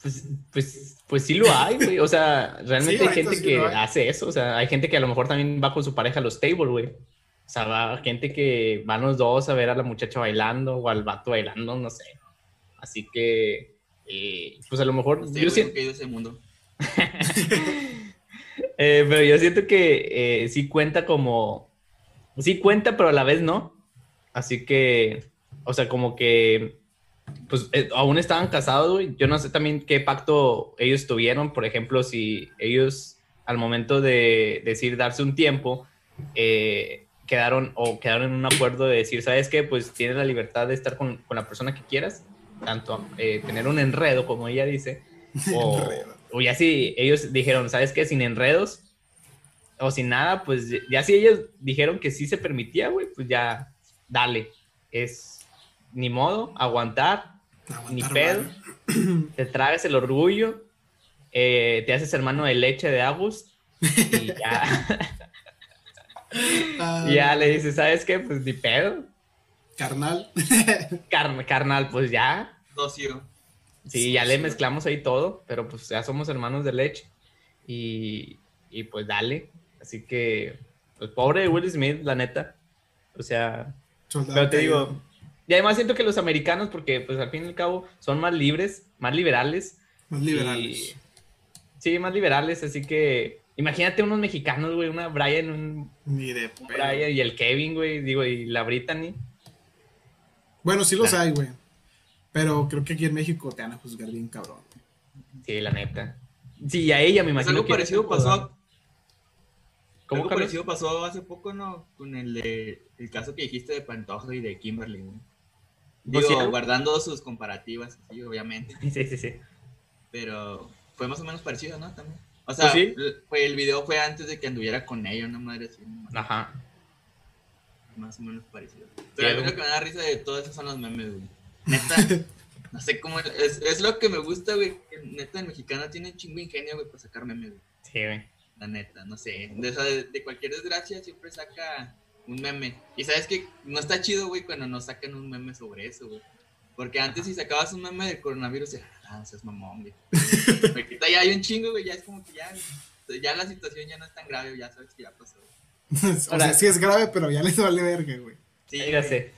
Pues, pues, pues sí lo hay, güey. O sea, realmente Sí, hay gente sí que hace eso. O sea, hay gente que a lo mejor también va con su pareja a los tables, güey. O sea, va gente que van los dos a ver a la muchacha bailando o al vato bailando, no sé. Así que, eh, pues a lo mejor. Yo siento, a ese mundo. eh, pero yo siento que eh, sí cuenta como. Sí cuenta, pero a la vez no. Así que, o sea, como que. Pues eh, aún estaban casados, güey. Yo no sé también qué pacto ellos tuvieron. Por ejemplo, si ellos al momento de decir darse un tiempo, eh, quedaron o quedaron en un acuerdo de decir, ¿sabes qué? Pues tienes la libertad de estar con, con la persona que quieras, tanto eh, tener un enredo, como ella dice, o, o ya si ellos dijeron, ¿sabes qué? Sin enredos, o sin nada, pues ya si ellos dijeron que sí se permitía, güey, pues ya, dale. Es ni modo, aguantar, ni pedo. Te tragas el orgullo, eh, te haces hermano de leche de Agus y ya. Ah, y ya le dices, ¿sabes qué? Pues ni pedo. Carnal. Car- carnal, pues ya. Docio. Sí, ya le mezclamos ahí todo, pero pues ya somos hermanos de leche. Y, y pues dale. Así que, pues pobre de Will Smith, la neta. O sea, Soldado pero te caído. digo, y además siento que los americanos, porque pues al fin y al cabo son más libres, más liberales. Más liberales. y- sí, más liberales, así que imagínate unos mexicanos, güey, una Brian, un Ni de pedo. Brian y el Kevin, güey, digo, y la Brittany. Bueno, sí los Claro. hay, güey. Pero creo que aquí en México te van a juzgar bien cabrón. Sí, la neta. Sí, a ella me Pues imagino algo que- parecido pasó. ¿Cómo, algo parecido pasó hace poco, ¿no? Con el de el caso que dijiste de Pantoja y de Kimberly. Pues Digo, sí, ¿no? guardando sus comparativas, sí, obviamente. Sí, sí, sí. Pero fue más o menos parecido, ¿no? También. O sea, Pues sí. l- fue, el video fue antes de que anduviera con ella, una madre así. ¿no? Ajá. Más o menos parecido. Pero a mí lo que me da risa de todo eso son los memes, güey. Neta, no sé cómo. Es, es lo que me gusta, güey. que Neta, el mexicano tiene un chingo ingenio, güey, para sacar memes, güey. Sí, güey. La neta, no sé. De, esa- de, de cualquier desgracia siempre saca un meme. Y sabes que no está chido, güey, cuando nos sacan un meme sobre eso, güey. Porque antes si sacabas un meme del coronavirus, ya, ah, no seas mamón, güey. Ahorita ya hay un chingo, güey, ya es como que ya, ya la situación ya no es tan grave, ya sabes que ya pasó. güey. o Ahora- sea, sí es grave, pero ya les vale verga, güey. Sí, sé.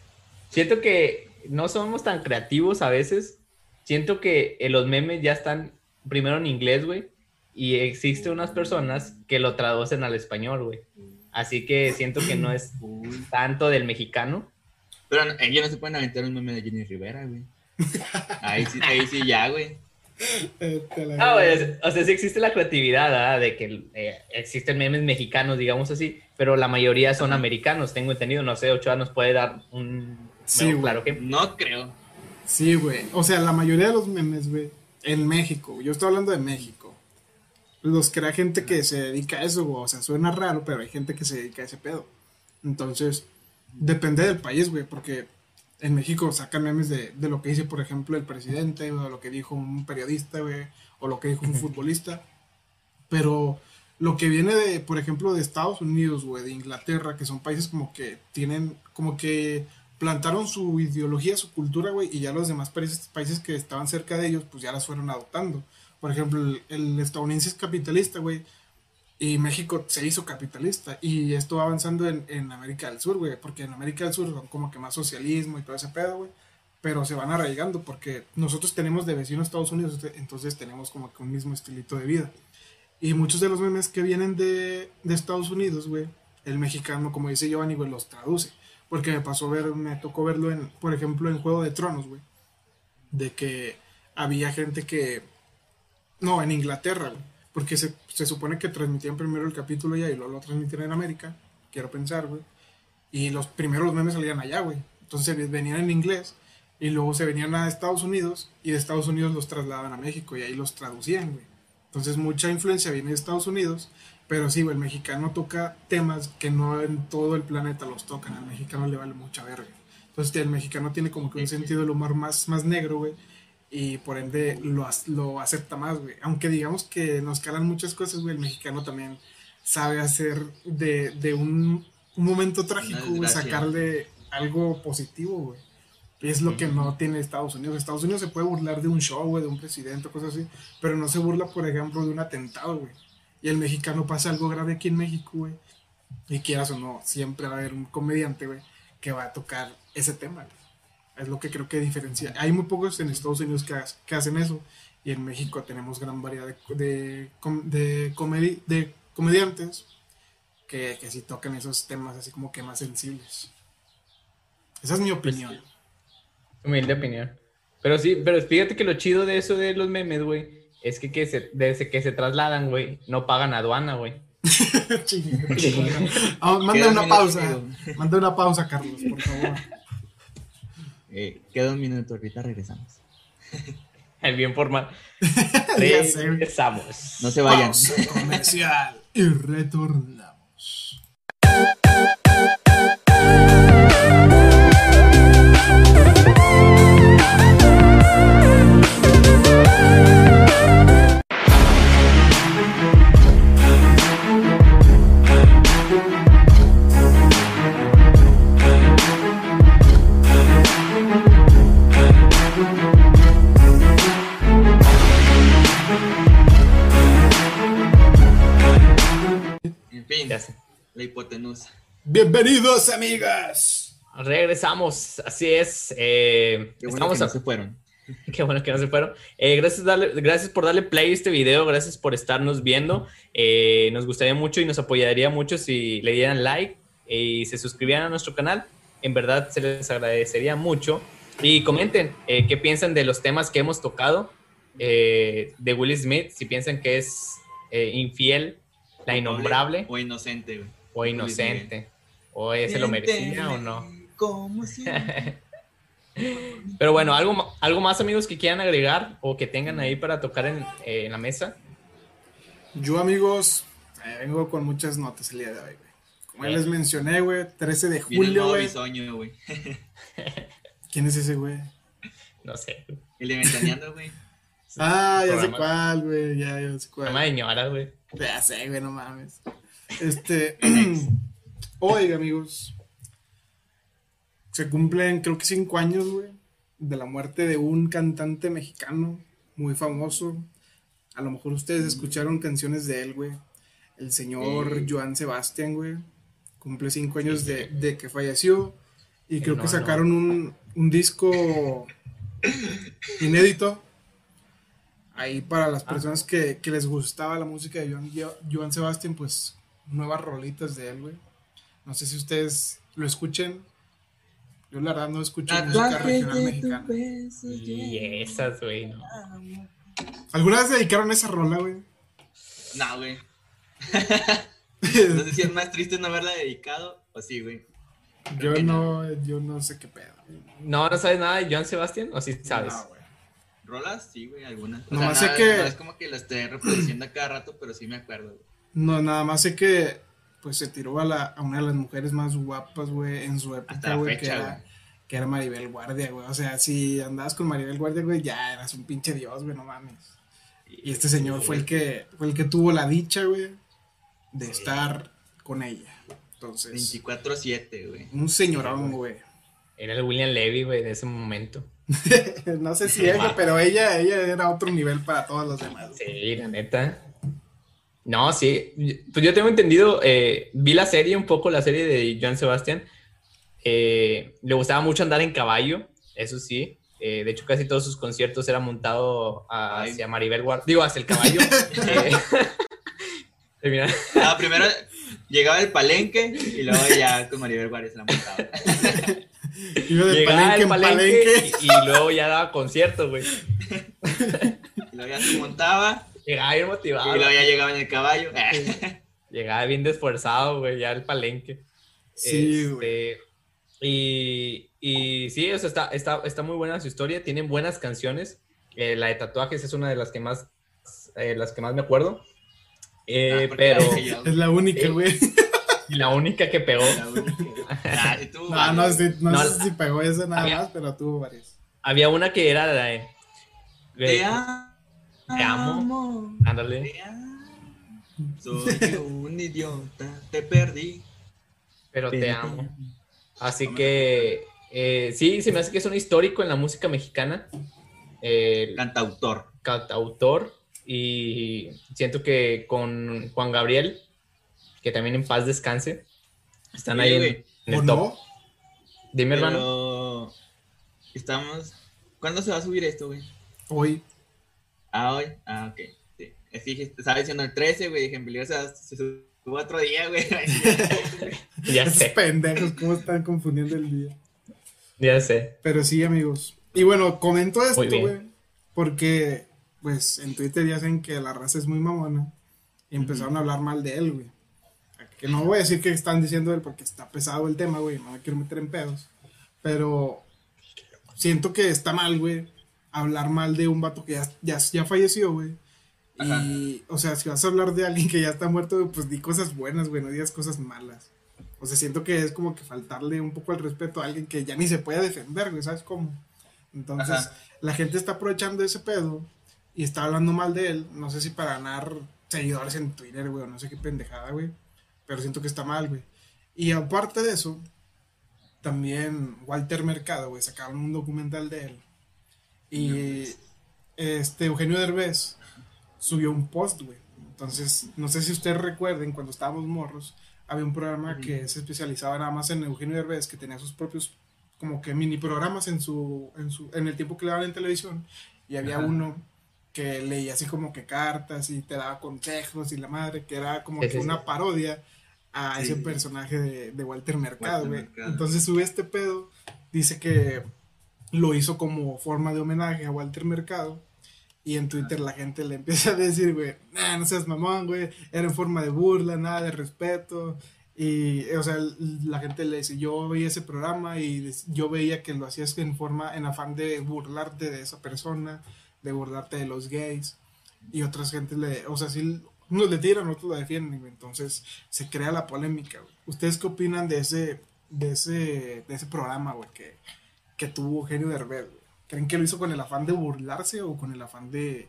Siento que no somos tan creativos a veces. Siento que eh, los memes ya están primero en inglés, güey. Y existe unas personas que lo traducen al español, güey. Así que siento que no es tanto del mexicano. Pero no- ellos no se pueden aventar un meme de Jenny Rivera, güey. Ahí sí, ahí sí ya, güey. Ah, güey, o sea, sí existe la creatividad, ¿verdad? De que eh, existen memes mexicanos, digamos así, pero la mayoría son americanos, tengo entendido. No sé, Ochoa nos puede dar un Sí, güey. claro ejemplo. No creo. Sí, güey. O sea, la mayoría de los memes, güey, en México, yo estoy hablando de México. Los crea gente que se dedica a eso, güey. O sea, suena raro, pero hay gente que se dedica a ese pedo. Entonces, depende del país, güey, porque en México sacan memes de, de lo que dice, por ejemplo, el presidente, o lo que dijo un periodista, güey, o lo que dijo un futbolista. Pero lo que viene de, por ejemplo, de Estados Unidos, güey, de Inglaterra, que son países como que tienen, como que plantaron su ideología, su cultura, güey, y ya los demás países, países que estaban cerca de ellos, pues ya las fueron adoptando. Por ejemplo, el, el estadounidense es capitalista, güey, y México se hizo capitalista, y esto va avanzando en, en América del Sur, güey, porque en América del Sur son como que más socialismo y todo ese pedo, güey, pero se van arraigando, porque nosotros tenemos de vecino Estados Unidos, entonces tenemos como que un mismo estilito de vida. Y muchos de los memes que vienen de, de Estados Unidos, güey, el mexicano, como dice Giovanni, güey, los traduce. Porque me pasó ver, me tocó verlo en, por ejemplo, en Juego de Tronos, güey. De que había gente que. No, en Inglaterra, güey. Porque se, se supone que transmitían primero el capítulo ya y luego lo transmitían en América. Quiero pensar, güey. Y los primeros los memes salían allá, güey. Entonces venían en inglés y luego se venían a Estados Unidos y de Estados Unidos los trasladaban a México y ahí los traducían, güey. Entonces mucha influencia viene de Estados Unidos, pero sí, güey, el mexicano toca temas que no en todo el planeta los tocan, al mexicano le vale mucha verga. Entonces el mexicano tiene como que un sentido del humor más, más negro, güey, y por ende lo, lo acepta más, güey. Aunque digamos que nos calan muchas cosas, güey, el mexicano también sabe hacer de, de un, un momento trágico, güey, sacarle algo positivo, güey. Es lo que no tiene Estados Unidos. Estados Unidos se puede burlar de un show, güey, de un presidente o cosas así, pero no se burla, por ejemplo, de un atentado, güey. Y el mexicano pasa algo grave aquí en México, güey. Y quieras o no, siempre va a haber un comediante, güey, que va a tocar ese tema, güey. Es lo que creo que diferencia. Hay muy pocos en Estados Unidos que, ha- que hacen eso. Y en México tenemos gran variedad de, de, com- de, comedi- de comediantes que, que sí tocan esos temas así como que más sensibles. Esa es mi opinión. Humilde opinión. Pero sí, pero fíjate que lo chido de eso de los memes, güey, es que, que se, desde que se trasladan, güey, no pagan aduana, güey. Ah, manda una un pausa. Manda una pausa, Carlos, por favor. Eh, queda un minuto, ahorita regresamos. El bien formal. Regresamos. No se vayan. Pausa comercial y retornamos. La hipotenusa. Bienvenidos, amigas. Regresamos, así es. Eh, Qué bueno estamos que a- no se fueron. Qué bueno que no se fueron. Eh, gracias, darle- gracias por darle play a este video, gracias por estarnos viendo. Eh, nos gustaría mucho y nos apoyaría mucho si le dieran like y se suscribieran a nuestro canal. En verdad se les agradecería mucho. Y comenten eh, qué piensan de los temas que hemos tocado eh, de Will Smith, si piensan que es eh, infiel, la innombrable O inocente, güey. O inocente, o se lo merecía o no. Como. Pero bueno, ¿algo, algo más amigos que quieran agregar o que tengan ahí para tocar en, eh, en la mesa. Yo, amigos, eh, vengo con muchas notas el día de hoy, güey. Como ya les mencioné, güey, 13 de julio, güey. bisoño, güey. ¿Quién es ese, güey? No sé. El de Ventaneando, güey. Ah, ya sé cuál, güey, ya, ya sé cuál. Mamá de ñora, güey. Ya sé, güey, no mames. Este, hoy, amigos, se cumplen, creo que cinco años, güey, de la muerte de un cantante mexicano muy famoso. A lo mejor ustedes escucharon canciones de él, güey. El señor. Joan Sebastián, güey. Cumple cinco años de, de que falleció. Y creo no, que no. sacaron un, un disco inédito. Ahí para las Ah. personas que, que les gustaba la música de Joan, Joan Sebastián, pues nuevas rolitas de él, güey. No sé si ustedes lo escuchen. Yo la verdad no escucho música regional mexicana. Y esas, güey, no. ¿Alguna vez dedicaron esa rola, güey? No, güey. No sé si es más triste no haberla dedicado o sí, güey. yo no, yo no sé qué pedo. güey. No, ¿no sabes nada de Joan Sebastián? ¿O sí sabes? No, güey. ¿Rolas? Sí, güey, algunas. O Nomás sea, sé nada- que- no es como que la esté reproduciendo a cada rato, pero sí me acuerdo, güey. No, nada más sé que pues se tiró a, la, a una de las mujeres más guapas, güey, en su época, güey, que era, que era Maribel Guardia, güey. O sea, si andabas con Maribel Guardia, güey, ya eras un pinche dios, güey, no mames. Y este señor fue el que, fue el que tuvo la dicha, güey, de Sí. estar con ella. Entonces, 24-7, güey. un señorón, güey. Era el William Levy, güey, de ese momento. no sé si ella, pero ella, ella era otro nivel para todos los demás. Sí, la neta. No, sí. Pues yo tengo entendido, eh, vi la serie, un poco la serie de Joan Sebastián. Eh, le gustaba mucho andar en caballo, eso sí. Eh, de hecho, casi todos sus conciertos eran montados hacia Maribel Guardia. Digo, hacia el caballo. Eh, Ah, primero llegaba el palenque y luego ya con Maribel Guardia se la montaba. Llegaba palenque al en palenque palenque. y, y luego ya daba conciertos, güey. Y luego ya se montaba Llegaba bien y motivado. luego ya llegaba en el caballo. Llegaba bien esforzado, güey, ya al palenque. Sí, güey. Este, y, y sí, o sea, está, está, está muy buena su historia. Tienen buenas canciones. Eh, la de tatuajes es una de las que más, eh, las que más me acuerdo. Eh, Ah, pero Es la única, güey. y la única que pegó. única. Ah, No, no, sé- no No, sé si pegó esa nada había- más, pero tuvo varias. Había una que era la de. Amo. Te amo. Ándale. Te amo. Soy un idiota. Te perdí. Pero te amo. Así que eh, sí, se me hace que es un histórico en la música mexicana. Eh, Cantautor. cantautor y siento que con Juan Gabriel, que también en paz descanse, están ahí en, Oye, en ¿O el top. no? Dime, hermano. Estamos. ¿Cuándo se va a subir esto, güey? Hoy. Ah, hoy. Ah, ok. Sí. Es que estaba diciendo el 13, güey. Dije, en peligro se, subió otro día, güey. Ya Esos sé, pendejos, cómo están confundiendo el día. ya sé. Pero sí, amigos. Y bueno, comento esto, güey. Porque, pues, en Twitter ya saben que la raza es muy mamona. Y empezaron a hablar mal de él, güey. Que no voy a decir que están diciendo él porque está pesado el tema, güey. No me quiero meter en pedos. Pero siento que está mal, güey. Hablar mal de un vato que ya, ya, ya falleció, güey. Y, o sea, si vas a hablar de alguien que ya está muerto, pues di cosas buenas, güey, no digas cosas malas. O sea, siento que es como que faltarle un poco el respeto a alguien que ya ni se puede defender, güey, ¿sabes cómo? Entonces, Ajá. la gente está aprovechando ese pedo y está hablando mal de él. No sé si para ganar seguidores en Twitter, güey, o no sé qué pendejada, güey. Pero siento que está mal, güey. Y aparte de eso, también Walter Mercado, güey, sacaron un documental de él. Y este Eugenio Derbez subió un post, güey. Entonces, no sé si ustedes recuerden cuando estábamos morros, había un programa que se especializaba nada más en Eugenio Derbez, que tenía sus propios como que mini programas en su, en su, en el tiempo que le daban en televisión, y había uno que leía así como que cartas y te daba consejos y la madre, que era como que una parodia a ese personaje de, Walter Mercado, güey. Entonces sube este pedo, dice que lo hizo como forma de homenaje a Walter Mercado. Y en Twitter la gente le empieza a decir, güey, nah, no seas mamón, güey, era en forma de burla, nada de respeto. Y, o sea, la gente le dice, yo veía ese programa y yo veía que lo hacías en forma, en afán de burlarte de esa persona, de burlarte de los gays. Y otras gente le, o sea, sí, unos le tiran, otros lo defienden, Entonces se crea la polémica, ¿Ustedes qué opinan de ese, de ese, de ese programa, güey, que, que tuvo Eugenio Derbez, ¿Creen que lo hizo con el afán de burlarse o con el afán de,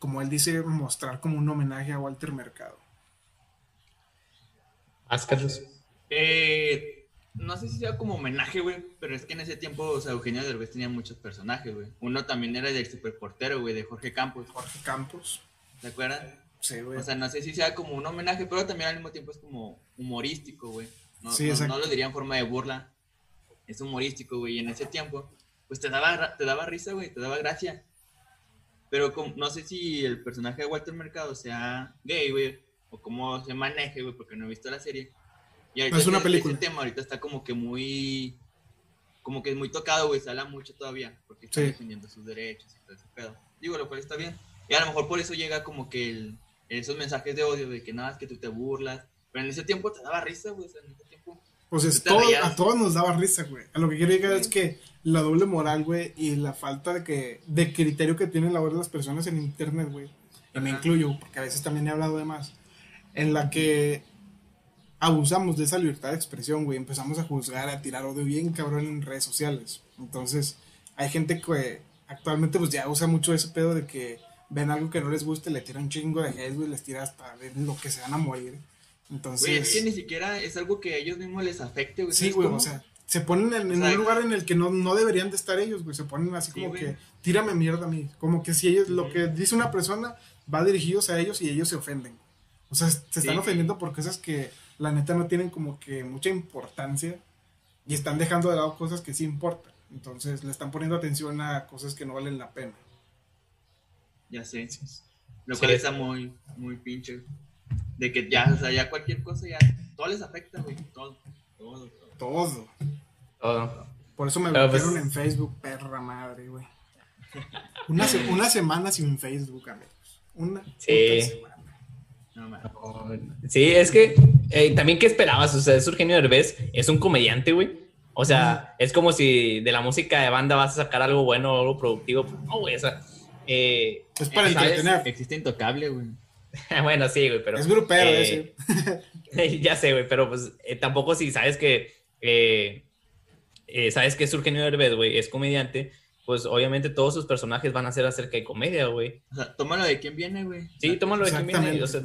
como él dice, mostrar como un homenaje a Walter Mercado? Carlos. Eh, no sé si sea como homenaje, güey, pero es que en ese tiempo, o sea, Eugenio Derbez tenía muchos personajes, güey. Uno también era del superportero, güey, de Jorge Campos. Jorge Campos. ¿Se acuerdan? Sí, güey. O sea, no sé si sea como un homenaje, pero también al mismo tiempo es como humorístico, güey. No, sí, no, no, lo diría en forma de burla. Es humorístico, güey. Y en ese tiempo pues te daba, te daba risa, güey, te daba gracia. Pero no sé si el personaje de Walter Mercado sea gay, güey, o cómo se maneje, güey, porque no he visto la serie. Y es una película. Ese tema ahorita está como que muy, como que es muy tocado, güey, se habla mucho todavía, porque está defendiendo sus derechos y todo ese pedo. Digo, lo cual está bien. Y a lo mejor por eso llega como que el, esos mensajes de odio, de que nada, es que tú te burlas. Pero en ese tiempo te daba risa, güey, en ese tiempo pues todo, a todos nos daba risa, güey. A lo que quiero llegar es que la doble moral, güey, y la falta de que de criterio que tienen la de las personas en internet, güey. Y me incluyo, porque a veces también he hablado de más. En la que abusamos de esa libertad de expresión, güey. Empezamos a juzgar, a tirar odio bien cabrón en redes sociales. Entonces, hay gente que actualmente pues ya usa mucho ese pedo de que ven algo que no les guste, le tiran un chingo de hate, güey, les tira hasta lo que se van a morir. Entonces. Güey, es que ni siquiera es algo que a ellos mismos les afecte, güey. Sí, güey, o sea, se ponen en, un lugar en el que no, no, deberían de estar ellos, güey. Se ponen así como que, tírame mierda a mí. Como que si ellos, lo que dice una persona va dirigidos a ellos y ellos se ofenden. O sea, se están ofendiendo por cosas que la neta no tienen como que mucha importancia y están dejando de lado cosas que sí importan. Entonces le están poniendo atención a cosas que no valen la pena. Ya sé. Lo cual está muy, muy pinche de que ya, o sea, ya cualquier cosa, ya, todo les afecta, güey, todo, todo, todo. Todo. Por eso me metieron pues, en Facebook, perra madre, güey. Una, una semana sin Facebook, amigos. Una sí. semana. No, sí, es que eh, también qué esperabas, o sea, es Eugenio Derbez, es un comediante, güey. O sea, es como si de la música de banda vas a sacar algo bueno o algo productivo. No, güey, o sea, eh, es para entretener. Existe intocable, güey. bueno, sí, güey, pero. Es grupero, eh, ya sé, güey, pero pues eh, tampoco si sabes que. Eh, sabes que es Eugenio Derbez, güey, es comediante, pues obviamente todos sus personajes van a ser acerca de comedia, güey. O sea, tómalo de quién viene, güey. Sí, tómalo de quién viene. O sea,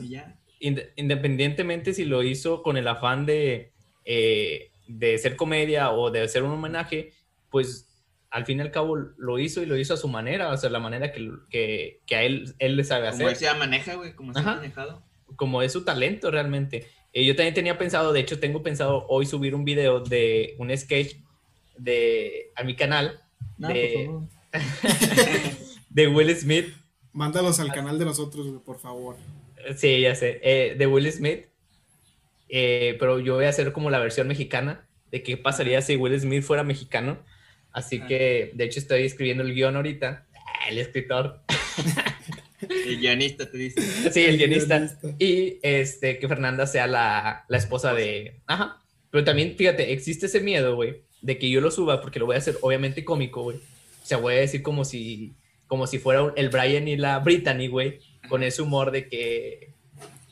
independientemente si lo hizo con el afán de, de ser comedia o de hacer un homenaje, pues al fin y al cabo lo hizo y lo hizo a su manera, o sea, la manera que, que, que a él, él le sabe hacer. Como él se maneja, güey, como se ha manejado. Como es su talento realmente. Eh, yo también tenía pensado, de hecho tengo pensado hoy subir un video de un sketch de, a mi canal de, de Will Smith. Mándalos al canal de nosotros, por favor. Sí, ya sé, eh, de Will Smith. Eh, pero yo voy a hacer como la versión mexicana de qué pasaría si Will Smith fuera mexicano Así que, de hecho, estoy escribiendo el guion ahorita. Ah, el escritor. El guionista, te dice. Sí, el guionista. Y este, que Fernanda sea la, la esposa de. Ajá. Pero también, fíjate, existe ese miedo, güey, de que yo lo suba porque lo voy a hacer obviamente cómico, güey. O sea, voy a decir como si, como si fuera el Brian y la Brittany, güey, con ese humor de que.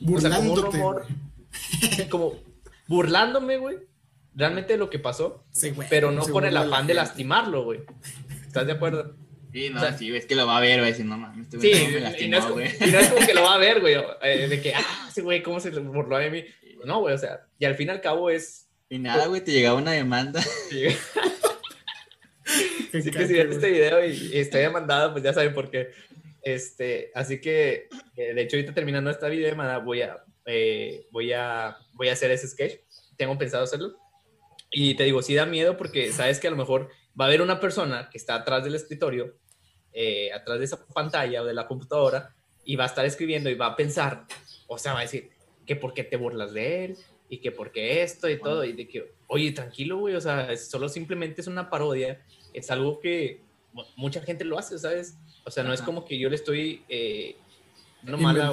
Burlándote, como, humor, como burlándome, güey, realmente lo que pasó, pero no con el afán de lastimarlo, güey. ¿Estás de acuerdo? Sí, no, sí, es que lo va a ver, güey, si no mames, este sí, me lastimó, y, no es, como, y no es como que lo va a ver, güey, eh, de que, ah, ese güey, ¿cómo se burló de mí? No, güey, o sea, y al fin y al cabo es... Y nada, güey, te llegaba una demanda. Sí. así que si ven este video y, estoy demandado, pues ya saben por qué. Este, así que, de hecho, ahorita terminando esta video, voy a, eh, voy, a, voy a hacer ese sketch, tengo pensado hacerlo. Y te digo, sí da miedo porque sabes que a lo mejor va a haber una persona que está atrás del escritorio, eh, atrás de esa pantalla o de la computadora, y va a estar escribiendo y va a pensar, o sea, va a decir, que por qué te burlas de él, y que por qué esto y todo, y de que, oye, tranquilo, güey, o sea, solo simplemente es una parodia, es algo que mucha gente lo hace, ¿sabes? O sea, no es como que yo le estoy eh, no mala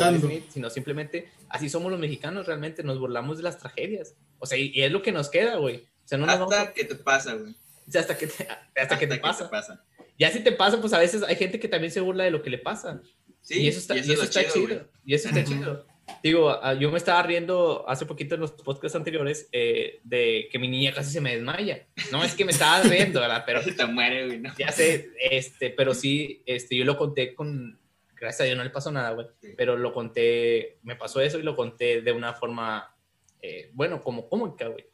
sino simplemente así somos los mexicanos, realmente nos burlamos de las tragedias. O sea, y, es lo que nos queda, güey. Sea, no hasta que te pasa, güey. O sea, hasta que te, hasta, que te, pasa. Ya si te pasa, pues a veces hay gente que también se burla de lo que le pasa. Sí, y eso está, y eso, está chido. Y eso está chido. Digo, ah, yo me estaba riendo hace poquito en los podcasts anteriores eh, de que mi niña casi se me desmaya. No es que me estaba riendo, ¿verdad? Pero se muere, güey. ¿no? Ya sé, este, pero sí, este, yo lo conté con, gracias a Dios no le pasó nada, güey. Pero lo conté, me pasó eso y lo conté de una forma, eh, bueno, como cómica, güey.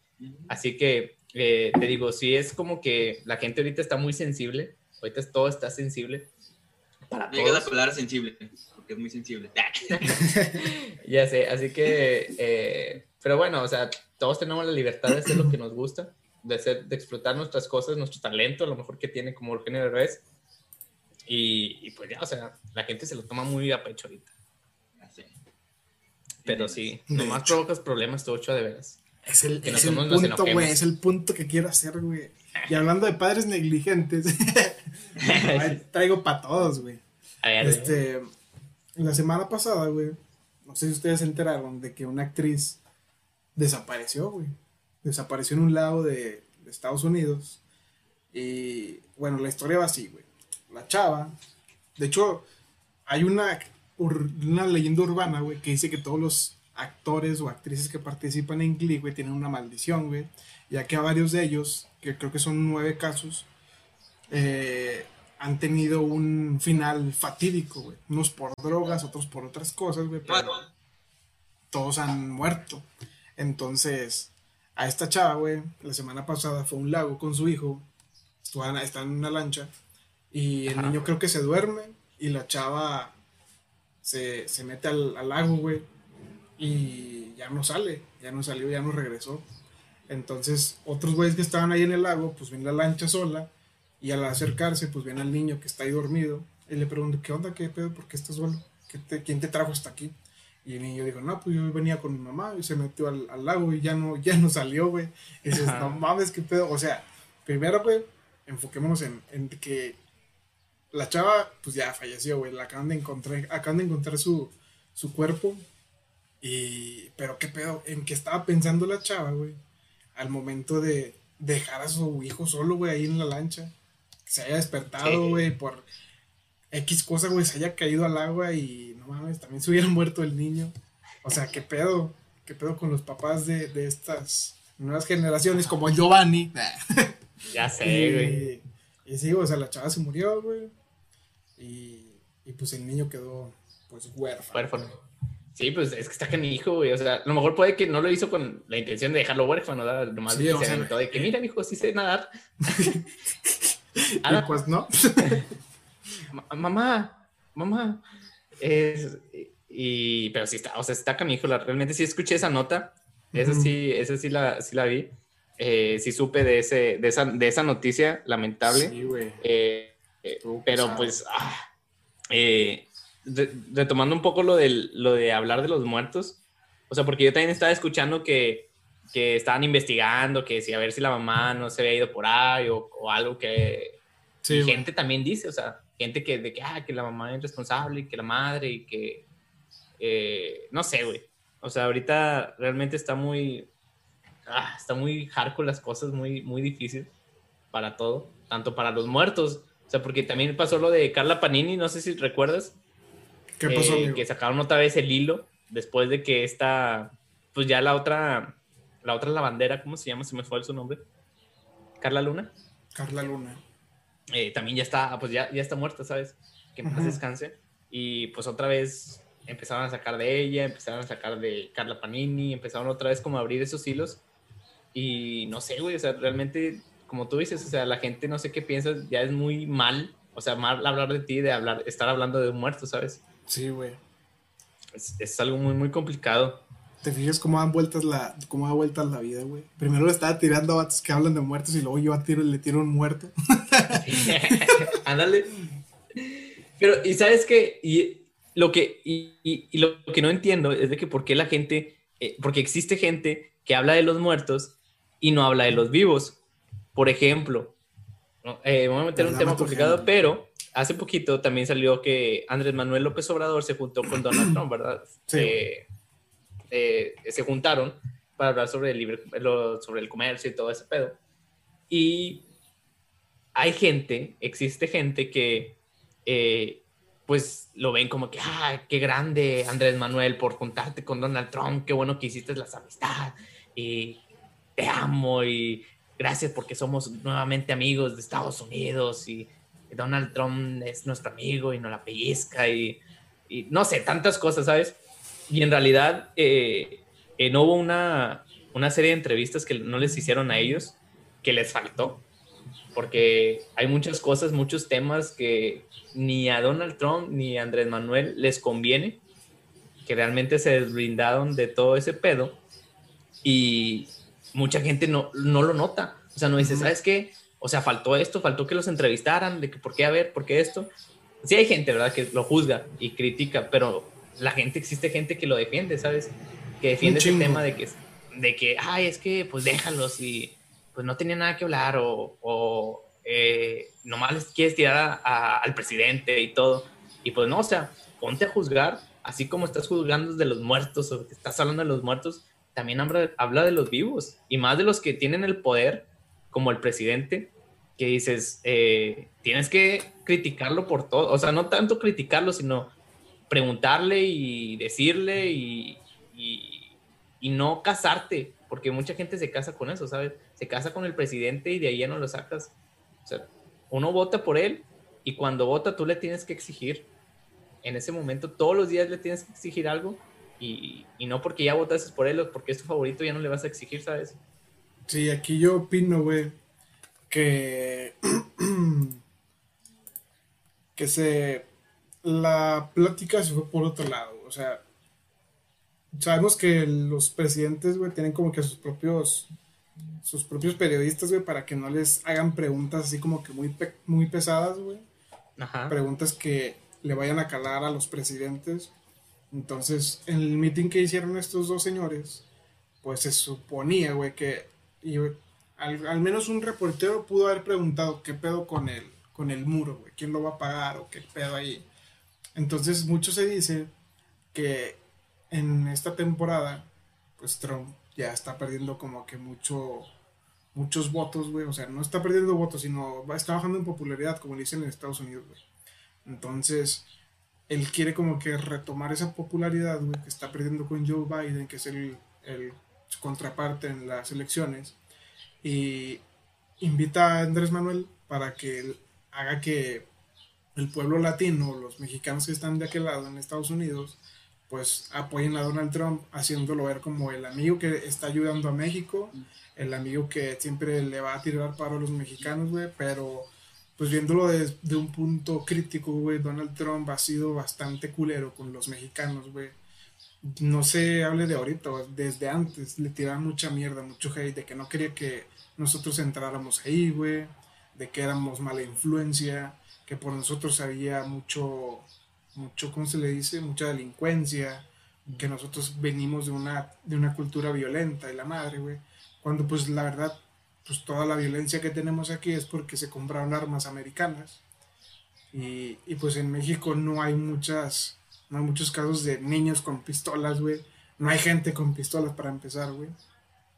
Así que eh, te digo, sí es como que la gente ahorita está muy sensible, ahorita todo está sensible. Para Llega la palabra sensible, porque es muy sensible. ya sé, así que, eh, pero bueno, o sea, todos tenemos la libertad de hacer lo que nos gusta, de, hacer, de explotar nuestras cosas, nuestro talento, lo mejor que tiene como Eugenio Derbez y, pues ya, o sea, la gente se lo toma muy a pecho ahorita. Pero sí, nomás provocas problemas, Tocho, de veras. Es el, es el punto, güey, es el punto que quiero hacer, güey. Y hablando de padres negligentes, traigo para todos, güey. Este, la semana pasada, güey, no sé si ustedes se enteraron de que una actriz desapareció, güey. Desapareció en un lago de, de Estados Unidos. Y bueno, la historia va así, güey la chava. De hecho, hay una, una leyenda urbana, güey, que dice que todos los actores o actrices que participan en Glee, güey, tienen una maldición, güey. Ya que a varios de ellos, que creo que son nueve casos, eh, han tenido un final fatídico, güey. Unos por drogas, otros por otras cosas, güey, pero todos han muerto. Entonces, a esta chava, güey, la semana pasada fue a un lago con su hijo, están en una lancha, y el niño creo que se duerme y la chava se, mete al, lago, güey. Y ya no sale, ya no salió, ya no regresó. Entonces, otros güeyes que estaban ahí en el lago, pues ven la lancha sola. Y al acercarse, pues ven al niño que está ahí dormido. Y le preguntan, ¿qué onda? ¿Qué pedo? ¿Por qué estás solo? ¿Quién te trajo hasta aquí? Y el niño dijo, no, pues yo venía con mi mamá y se metió al, lago y ya no, ya no salió, güey. Y dices, no mames, qué pedo. O sea, primero, güey, enfoquémonos en, en que la chava, pues ya falleció, güey. La acaban de encontrar, acaban de encontrar su, su cuerpo. Y, pero qué pedo, en qué estaba pensando la chava, güey. Al momento de dejar a su hijo solo, güey, ahí en la lancha. Que se haya despertado, güey, por X cosa, güey, se haya caído al agua y no mames, también se hubiera muerto el niño. O sea, qué pedo, qué pedo con los papás de, de estas nuevas generaciones como Giovanni. Ya sé, güey. Y, y sí, o sea, la chava se murió, güey. Y, pues el niño quedó pues huérfano. Huérfano. Sí, pues es que está hijo, güey. O sea, a lo mejor puede que no lo hizo con la intención de dejarlo huérfano, ¿verdad? Nomás sí, de que mira, hijo, sí sé nadar. ah, pues no. mamá, mamá. y, pero sí está, o sea, está canijo. Realmente sí escuché esa nota. Esa sí, esa sí la, sí la vi. Eh, sí supe de, ese, de, esa, de esa noticia lamentable. Sí, güey. Eh, eh, pero pues, ah, eh, retomando un poco lo, del, lo de hablar de los muertos, o sea, porque yo también estaba escuchando que, que estaban investigando, que si a ver si la mamá no se había ido por ahí o, algo que gente también dice, o sea, gente que, de que, ah, que la mamá es responsable y que la madre y que, eh, no sé, güey. O sea, ahorita realmente está muy, ah, está muy hardcore las cosas, muy, muy difícil para todo, tanto para los muertos o sea, porque también pasó lo de Carla Panini, no sé si recuerdas. ¿Qué pasó, eh, Que sacaron otra vez el hilo después de que esta, pues ya la otra, la otra lavandera, ¿cómo se llama? Se me fue su nombre. Carla Luna. Carla Luna. Eh, también ya está, pues ya, ya está muerta, ¿sabes? Que más descanse. Y pues otra vez empezaron a sacar de ella, empezaron a sacar de Carla Panini, empezaron otra vez como a abrir esos hilos. Y no sé, güey, o sea, realmente como tú dices, o sea, la gente no sé qué piensa, ya es muy mal, o sea, mal hablar de ti, de hablar, estar hablando de un muerto, ¿sabes? Sí, güey. Es, es, algo muy, muy complicado. te fijas cómo dan vueltas la, cómo da vueltas la vida, güey. Primero le estaba tirando a vatos que hablan de muertos y luego yo a tiro, le tiro un muerto. Ándale. Pero, ¿y sabes qué? Y lo que, y, lo que no entiendo es de que por qué la gente, eh, porque existe gente que habla de los muertos y no habla de los vivos. Por ejemplo, eh, voy a meter un tema complicado, pero hace poquito también salió que Andrés Manuel López Obrador se juntó con Donald Trump, ¿verdad? Sí. Eh, eh, se juntaron para hablar sobre el, libre, sobre el comercio y todo ese pedo. Y hay gente, existe gente que eh, pues lo ven como que, ah, qué grande Andrés Manuel por juntarte con Donald Trump, qué bueno que hiciste las amistades y te amo y gracias porque somos nuevamente amigos de Estados Unidos y Donald Trump es nuestro amigo y no la pellizca y, y no sé, tantas cosas, ¿sabes? Y en realidad eh, eh, no hubo una, una serie de entrevistas que no les hicieron a ellos que les faltó. Porque hay muchas cosas, muchos temas que ni a Donald Trump ni a Andrés Manuel les conviene, que realmente se desbrindaron de todo ese pedo y mucha gente no, no lo nota. O sea, no dice, ¿sabes qué? O sea, faltó esto, faltó que los entrevistaran, de que por qué a ver, por qué esto. Sí hay gente, ¿verdad?, que lo juzga y critica, pero la gente, existe gente que lo defiende, ¿sabes? Que defiende ese tema de que, de que, ay, es que pues déjalos y pues no tenía nada que hablar o, o eh, nomás quieres tirar al presidente y todo. Y pues no, o sea, ponte a juzgar, así como estás juzgando de los muertos o que estás hablando de los muertos, también habla, habla de los vivos y más de los que tienen el poder, como el presidente, que dices, eh, tienes que criticarlo por todo, o sea, no tanto criticarlo, sino preguntarle y decirle y, y, no casarte, porque mucha gente se casa con eso, ¿sabes? Se casa con el presidente y de ahí ya no lo sacas. O sea, uno vota por él y cuando vota tú le tienes que exigir. En ese momento todos los días le tienes que exigir algo y, y no porque ya votaste por él o porque es tu favorito ya no le vas a exigir, ¿sabes? Sí, aquí yo opino, güey, que que se la plática se fue por otro lado. O sea, sabemos que los presidentes, güey, tienen como que sus propios sus propios periodistas, güey, para que no les hagan preguntas así como que muy, muy pesadas, güey. Preguntas que le vayan a calar a los presidentes. Entonces, en el meeting que hicieron estos dos señores, pues se suponía, güey, que al, al, menos un reportero pudo haber preguntado qué pedo con el, con el muro, güey, quién lo va a pagar o qué pedo ahí. Entonces, mucho se dice que en esta temporada, pues Trump ya está perdiendo como que mucho, muchos votos, güey. O sea, no está perdiendo votos, sino está bajando en popularidad, como dicen en Estados Unidos, güey. Entonces, él quiere como que retomar esa popularidad, güey, que está perdiendo con Joe Biden, que es el, el contraparte en las elecciones. Y invita a Andrés Manuel para que haga que el pueblo latino, los mexicanos que están de aquel lado en Estados Unidos, pues apoyen a Donald Trump haciéndolo ver como el amigo que está ayudando a México, el amigo que siempre le va a tirar paro a los mexicanos, güey, pero pues viéndolo desde un punto crítico, güey, Donald Trump ha sido bastante culero con los mexicanos, güey. No se hable de ahorita, desde antes le tiraba mucha mierda, mucho hate, de que no quería que nosotros entráramos ahí, güey, de que éramos mala influencia, que por nosotros había mucho, mucho, ¿cómo se le dice? Mucha delincuencia, que nosotros venimos de una, de una cultura violenta y la madre, güey. Cuando pues la verdad, pues toda la violencia que tenemos aquí es porque se compraron armas americanas. Y, y pues en México no hay muchas, no hay muchos casos de niños con pistolas, güey. No hay gente con pistolas para empezar, güey.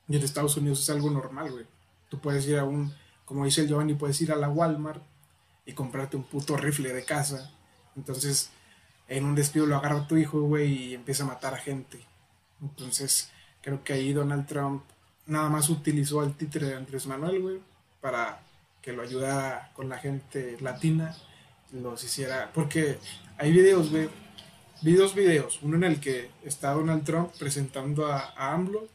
Y en Estados Unidos es algo normal, güey. Tú puedes ir a un, como dice el Giovanni, puedes ir a la Walmart y comprarte un puto rifle de casa. Entonces, en un despido lo agarra tu hijo, güey, y empieza a matar a gente. Entonces, creo que ahí Donald Trump nada más utilizó al títere de Andrés Manuel, güey, para que lo ayudara con la gente latina, los hiciera, porque hay videos, güey, vi dos videos, uno en el que está Donald Trump presentando a, a AMLO,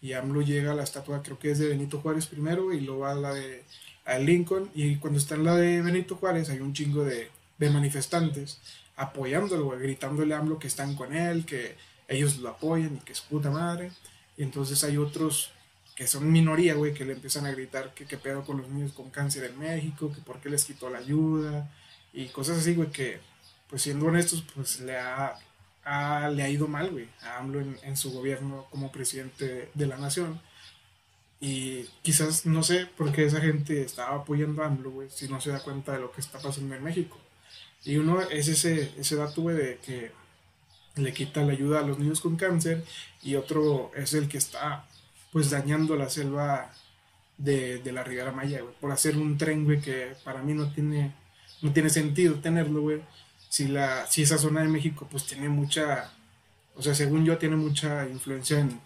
y AMLO llega a la estatua, creo que es de Benito Juárez primero, y luego a la de a Lincoln y cuando está en la de Benito Juárez hay un chingo de, manifestantes apoyándolo, gritándole a AMLO que están con él, que, ellos lo apoyan y que es puta madre. Y entonces hay otros que son minoría, güey, que le empiezan a gritar que qué pedo con los niños con cáncer en México, que por qué les quitó la ayuda y cosas así, güey, que pues siendo honestos, pues le ha, le ha ido mal, güey, a AMLO en, su gobierno como presidente de la nación. Y quizás no sé por qué esa gente estaba apoyando a AMLO, güey, si no se da cuenta de lo que está pasando en México. Y uno es ese, ese dato, güey, de que le quita la ayuda a los niños con cáncer y otro es el que está pues dañando la selva de, la Ribera Maya, güey, por hacer un tren, güey, que para mí no tiene, no tiene sentido tenerlo, güey. Si, la, si esa zona de México, pues tiene mucha, o sea, según yo, tiene mucha influencia en,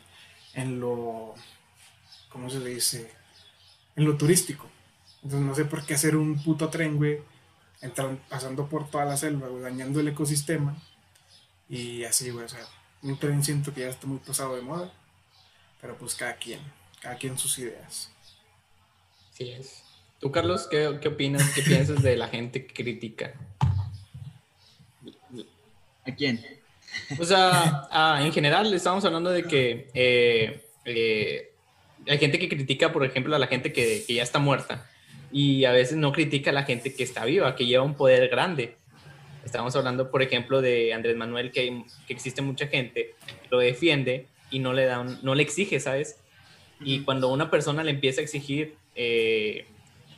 en lo, ¿cómo se le dice? En lo turístico. Entonces no sé por qué hacer un puto tren, güey, pasando por toda la selva, dañando el ecosistema. Y así, güey, o sea, un tren siento que ya está muy pasado de moda. Pero pues cada quien, cada quien sus ideas. Sí es. ¿Tú, Carlos, qué, qué opinas? ¿Qué piensas de la gente que critica? ¿A quién? O sea, ah, en general estamos hablando de que eh, eh, hay gente que critica, por ejemplo, a la gente que, que, ya está muerta y a veces no critica a la gente que está viva, que lleva un poder grande. Estamos hablando, por ejemplo, de Andrés Manuel, que, que existe mucha gente lo defiende y no le, da no le exige, ¿sabes? Y cuando una persona le empieza a exigir, eh,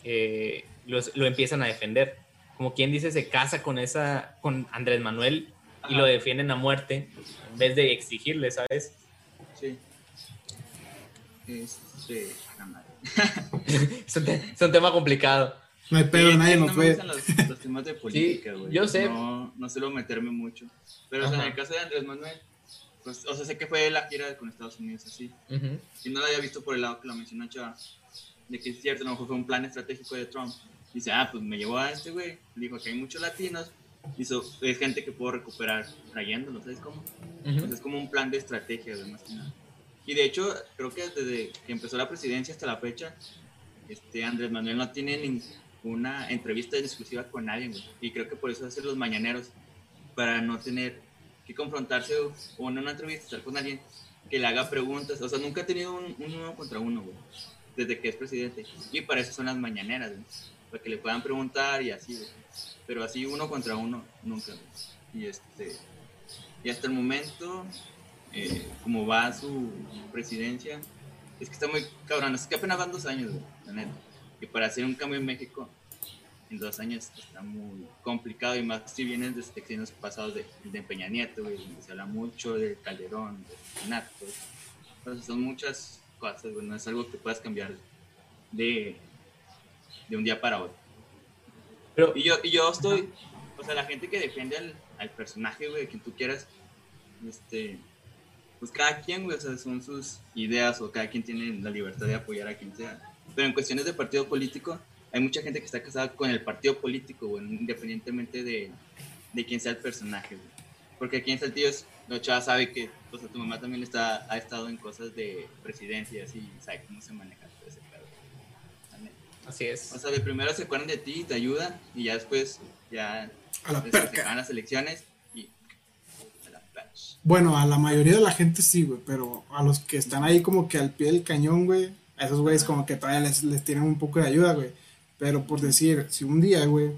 eh, lo, empiezan a defender. Como quien dice, se casa con, esa, con Andrés Manuel y lo defienden a muerte en vez de exigirle, ¿sabes? Sí. Este, es, un tema complicado. No hay pedo, nadie nos ve. Los, los, temas de política, güey. yo sé. No, no suelo meterme mucho. Pero en el caso de Andrés Manuel, pues, o sea, sé que fue la gira con Estados Unidos así. Y no la había visto por el lado que lo mencionó Chava, de que es cierto, a lo mejor fue un plan estratégico de Trump. Dice, ah, pues me llevó a este güey, dijo que hay muchos latinos, hizo, es gente que puedo recuperar trayéndolo, ¿sabes cómo? es como un plan de estrategia, de más que nada. Y de hecho, creo que desde que empezó la presidencia hasta la fecha, este Andrés Manuel no tiene ninguna entrevista exclusiva con nadie, güey. Y creo que por eso hace los mañaneros, para no tener que confrontarse o en una entrevista estar con alguien que le haga preguntas. O sea, nunca ha tenido un, uno contra uno, güey, desde que es presidente. Y para eso son las mañaneras, güey, para que le puedan preguntar y así, güey. Pero así uno contra uno, nunca, Y este, y hasta el momento, eh, como va su presidencia, es que está muy cabrón. Es que apenas van dos años, güey, la neta. Y para hacer un cambio en México, en dos años está muy complicado y más si vienes de secciones pasados de, de Peña Nieto, donde se habla mucho de Calderón, de Nato. Entonces son muchas cosas, güey, no es algo que puedas cambiar de, de un día para otro. Pero, y, yo, y yo estoy, o sea, la gente que defiende al, al personaje, güey, quien tú quieras, este, pues cada quien, güey, o sea, son sus ideas o cada quien tiene la libertad de apoyar a quien sea. Pero en cuestiones de partido político, hay mucha gente que está casada con el partido político, güey, independientemente de, de quién sea el personaje, güey. Porque aquí en Saltillo, no, chava sabe que, o sea, tu mamá también está, ha estado en cosas de presidencia y así, sabe cómo se maneja. Así es. O sea, de primero se acuerdan de ti, te ayudan, y ya después, ya, a la se van las elecciones y a la Bueno, a la mayoría de la gente sí, güey, pero a los que están ahí como que al pie del cañón, güey, a esos güeyes como que todavía les, les tienen un poco de ayuda, güey. Pero por decir, si un día, güey,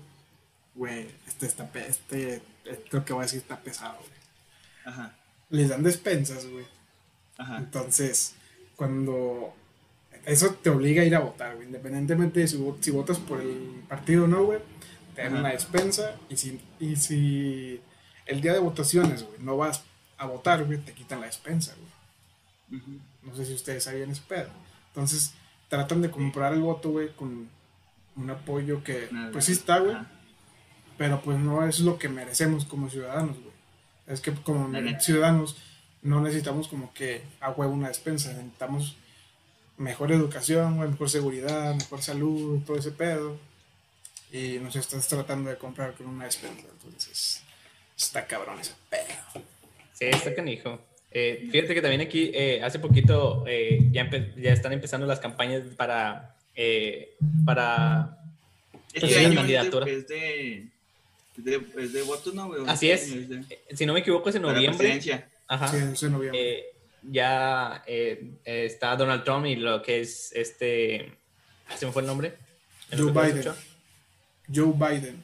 güey, este está, este, esto que voy a decir está pesado, güey. Ajá. Les dan despensas, güey. Ajá. Entonces, cuando eso te obliga a ir a votar, güey. Independientemente de si, votas por el partido o no, güey, te dan una despensa. Y si, y si el día de votaciones, güey, no vas a votar, güey, te quitan la despensa, güey. No sé si ustedes sabían ese pedo. Entonces, tratan de comprar el voto, güey, con un apoyo que, pues sí está, güey, pero pues no es lo que merecemos como ciudadanos, güey. Es que como ciudadanos no necesitamos como que a huevo una despensa, necesitamos mejor educación, mejor seguridad, mejor salud, todo ese pedo. Y nos estás tratando de comprar con una despensa, entonces está cabrón ese pedo. Sí, está canijo. Eh, fíjate que también aquí, eh, hace poquito, eh, ya, ya están empezando las campañas para eh, para este candidatura. Es de, es de, voto, ¿no, Así es. Si no me equivoco, es en noviembre. Ajá. Sí, 11 de noviembre. Eh, ya eh, eh, está Donald Trump y lo que es este. ¿Se me fue el nombre? ¿En Joe Biden. Joe Biden.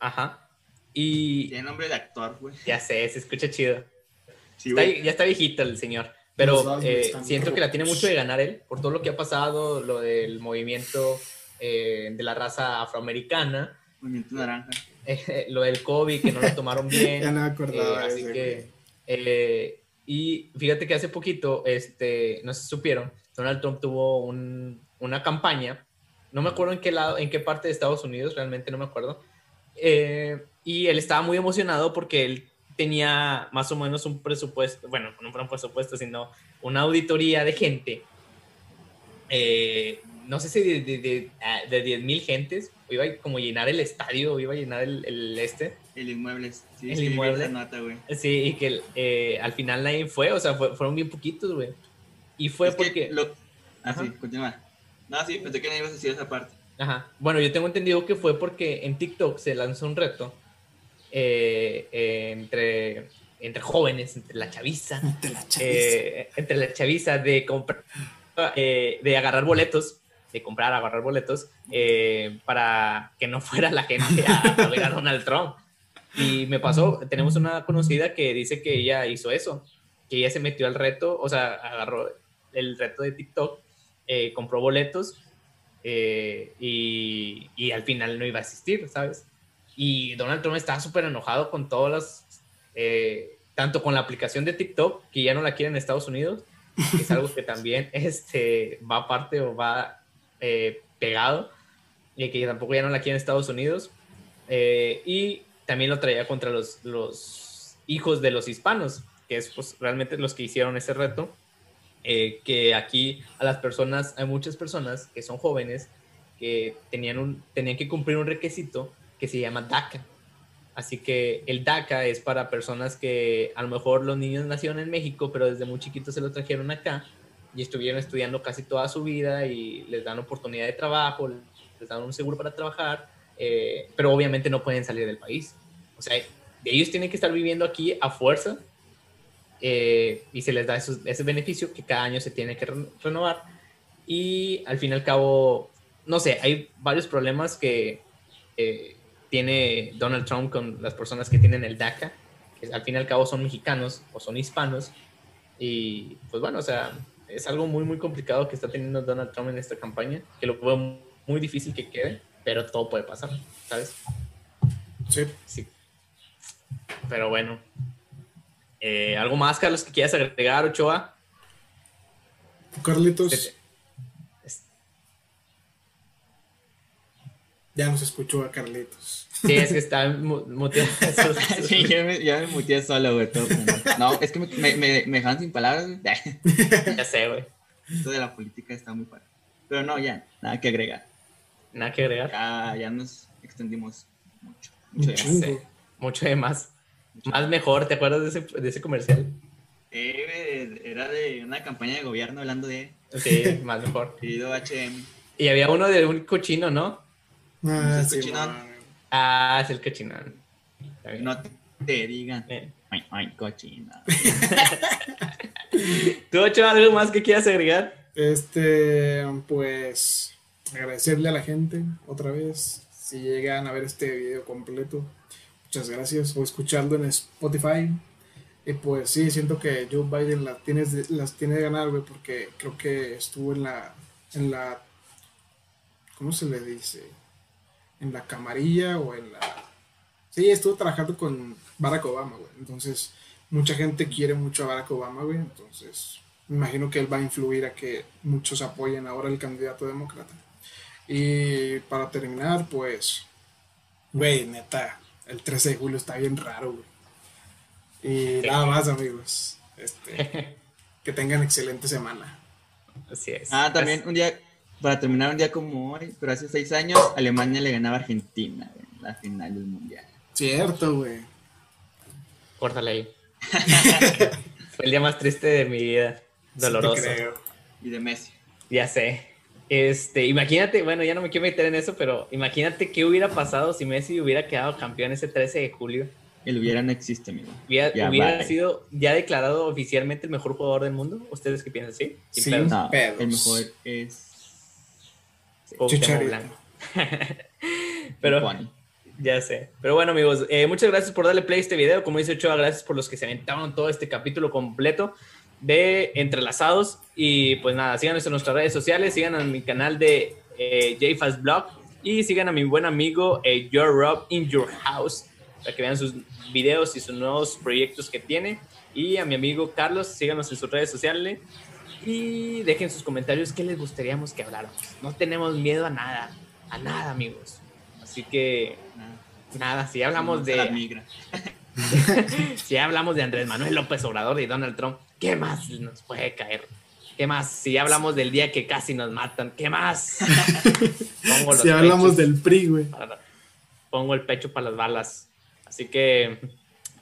Ajá. Y Tiene nombre de actor, güey. ya sé, se escucha chido. Sí, Está- ya está viejito el señor. Pero eh, siento que la tiene mucho de ganar él por todo lo que ha pasado, lo del movimiento eh, de la raza afroamericana, Movimiento naranja. eh, lo del COVID, que no lo tomaron bien. Ya no me Eh, acordaba. así ese, que, eh, y fíjate que hace poquito, este, no si supieron, Donald Trump tuvo un- una campaña, no me acuerdo en qué lado, en qué parte de Estados Unidos, realmente no me acuerdo, eh, y él estaba muy emocionado porque él tenía más o menos un presupuesto, bueno, no un presupuesto, sino una auditoría de gente, eh, no sé si de, de, de, ah, de 10 mil gentes, o iba a como llenar el estadio, iba a llenar el, el este, El inmueble. Sí, El inmueble. nota, güey. Sí, y que eh, al final nadie fue, o sea, fue- fueron bien poquitos, güey. Y fue Es porque... lo- Ah, Ajá. sí, continúa. No, sí, pensé que no ibas a decir esa parte. Ajá. Bueno, yo tengo entendido que fue porque en TikTok se lanzó un reto eh, eh, entre, entre jóvenes, entre la chaviza, De la chaviza. eh, entre la chaviza de comprar, eh, de agarrar boletos, de comprar, agarrar boletos, eh, para que no fuera la gente a, a ver a Donald Trump. Y me pasó, tenemos una conocida que dice que ella hizo eso, que ella se metió al reto, o sea, agarró el reto de TikTok, eh, compró boletos eh, y, y al final no iba a asistir, ¿sabes? Y Donald Trump estaba súper enojado con todas las, eh, tanto con la aplicación de TikTok, que ya no la quieren en Estados Unidos, que es algo que también este, va aparte o va eh, pegado, y que tampoco ya no la quieren en Estados Unidos, y también lo traía contra los, los hijos de los hispanos, que es pues, realmente los que hicieron ese reto, eh, que aquí a las personas, hay muchas personas que son jóvenes que tenían, un, tenían que cumplir un requisito que se llama DACA. Así que el DACA es para personas que a lo mejor los niños nacieron en México, pero desde muy chiquitos se lo trajeron acá y estuvieron estudiando casi toda su vida y les dan oportunidad de trabajo, les dan un seguro para trabajar, eh, pero obviamente no pueden salir del país. O sea, ellos tienen que estar viviendo aquí a fuerza eh, y se les da esos- ese beneficio que cada año se tiene que re- renovar. Y al fin y al cabo, no sé, hay varios problemas que eh, tiene Donald Trump con las personas que tienen el DACA, que al fin y al cabo son mexicanos o son hispanos. Y pues bueno, o sea, es algo muy, muy complicado que está teniendo Donald Trump en esta campaña, que lo veo muy difícil que quede, pero todo puede pasar, ¿sabes? Sí. Sí. Pero bueno. Eh, ¿Algo más, Carlos, que quieras agregar, Ochoa? Carlitos, Es- ya nos escuchó a Carlitos. Sí, es que está mu- muteado. sí, ya me, ya me muteé solo, güey. todo. No, es que me, me, me, dejaron sin palabras, güey. ya sé, güey. Esto de la política está muy padre. Pero no, ya, nada que agregar. Nada que agregar. Ya, ya nos extendimos mucho. Mucho Un de más. Sí. Mucho de más. Más mejor, ¿te acuerdas de ese, de ese comercial? Eh, era de una campaña de gobierno hablando de Sí, más mejor. querido HM. Y había uno de un cochino, ¿no? Ah, ¿Es sí, cochinón? man. Ah, es el cochinón. No te digan. Eh. Ay, ay, cochina. ¿Tú, Ochoa, algo más que quieras agregar? Este, pues, agradecerle a la gente otra vez. Si llegan a ver este video completo, muchas gracias. O escucharlo en Spotify. Y pues sí, siento que Joe Biden las tiene, las tiene de ganar, güey, porque creo que estuvo en la, en la, ¿cómo se le dice? En la camarilla o en la... Sí, estuvo trabajando con Barack Obama, güey. Entonces, mucha gente quiere mucho a Barack Obama, güey. Entonces, me imagino que él va a influir a que muchos apoyen ahora el candidato demócrata. Y para terminar, pues, güey, neta, el 13 de julio está bien raro, güey. Y Sí. nada más, amigos. Este, que tengan excelente semana. Así es. Ah, también un día, para terminar un día como hoy, pero hace seis años, Alemania le ganaba a Argentina en la final del mundial. Cierto, güey. Córtale ahí. Fue el día más triste de mi vida. Doloroso. Sí te creo. Y de Messi. Ya sé. Este, imagínate, bueno, ya no me quiero meter en eso, pero imagínate qué hubiera pasado si Messi hubiera quedado campeón ese 13 de julio. El hubiera no existe, amigo. ¿Hubiera, Ya, hubiera bye. sido ya declarado oficialmente el mejor jugador del mundo? ¿Ustedes qué piensan? ¿Sí? Sí. pedos. No, pedos. el mejor es. Blanco. Pero Juan. ya sé. Pero bueno, amigos, eh, muchas gracias por darle play a este video. Como dice Ochoa, gracias por los que se aventaron todo este capítulo completo de Entrelazados. Y pues nada, síganos en nuestras redes sociales, sigan a mi canal de eh, JFast Blog y sigan a mi buen amigo eh, Your Rob in Your House para que vean sus videos y sus nuevos proyectos que tiene. Y a mi amigo Carlos, síganos en sus redes sociales y dejen sus comentarios qué les gustaríamos que habláramos. No tenemos miedo a nada, a nada, amigos. Así que nada, si hablamos de si hablamos de Andrés Manuel López Obrador y Donald Trump, ¿qué más nos puede caer? ¿Qué más? Si hablamos del día que casi nos matan, ¿qué más? Pongo los Si hablamos del PRI, güey. para- pongo el pecho para las balas. Así que,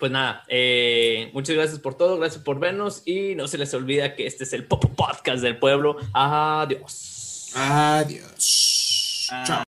pues nada, eh, muchas gracias por todo, gracias por vernos y no se les olvida que este es el Popo Podcast del pueblo. Adiós. Adiós. Ah, Chao.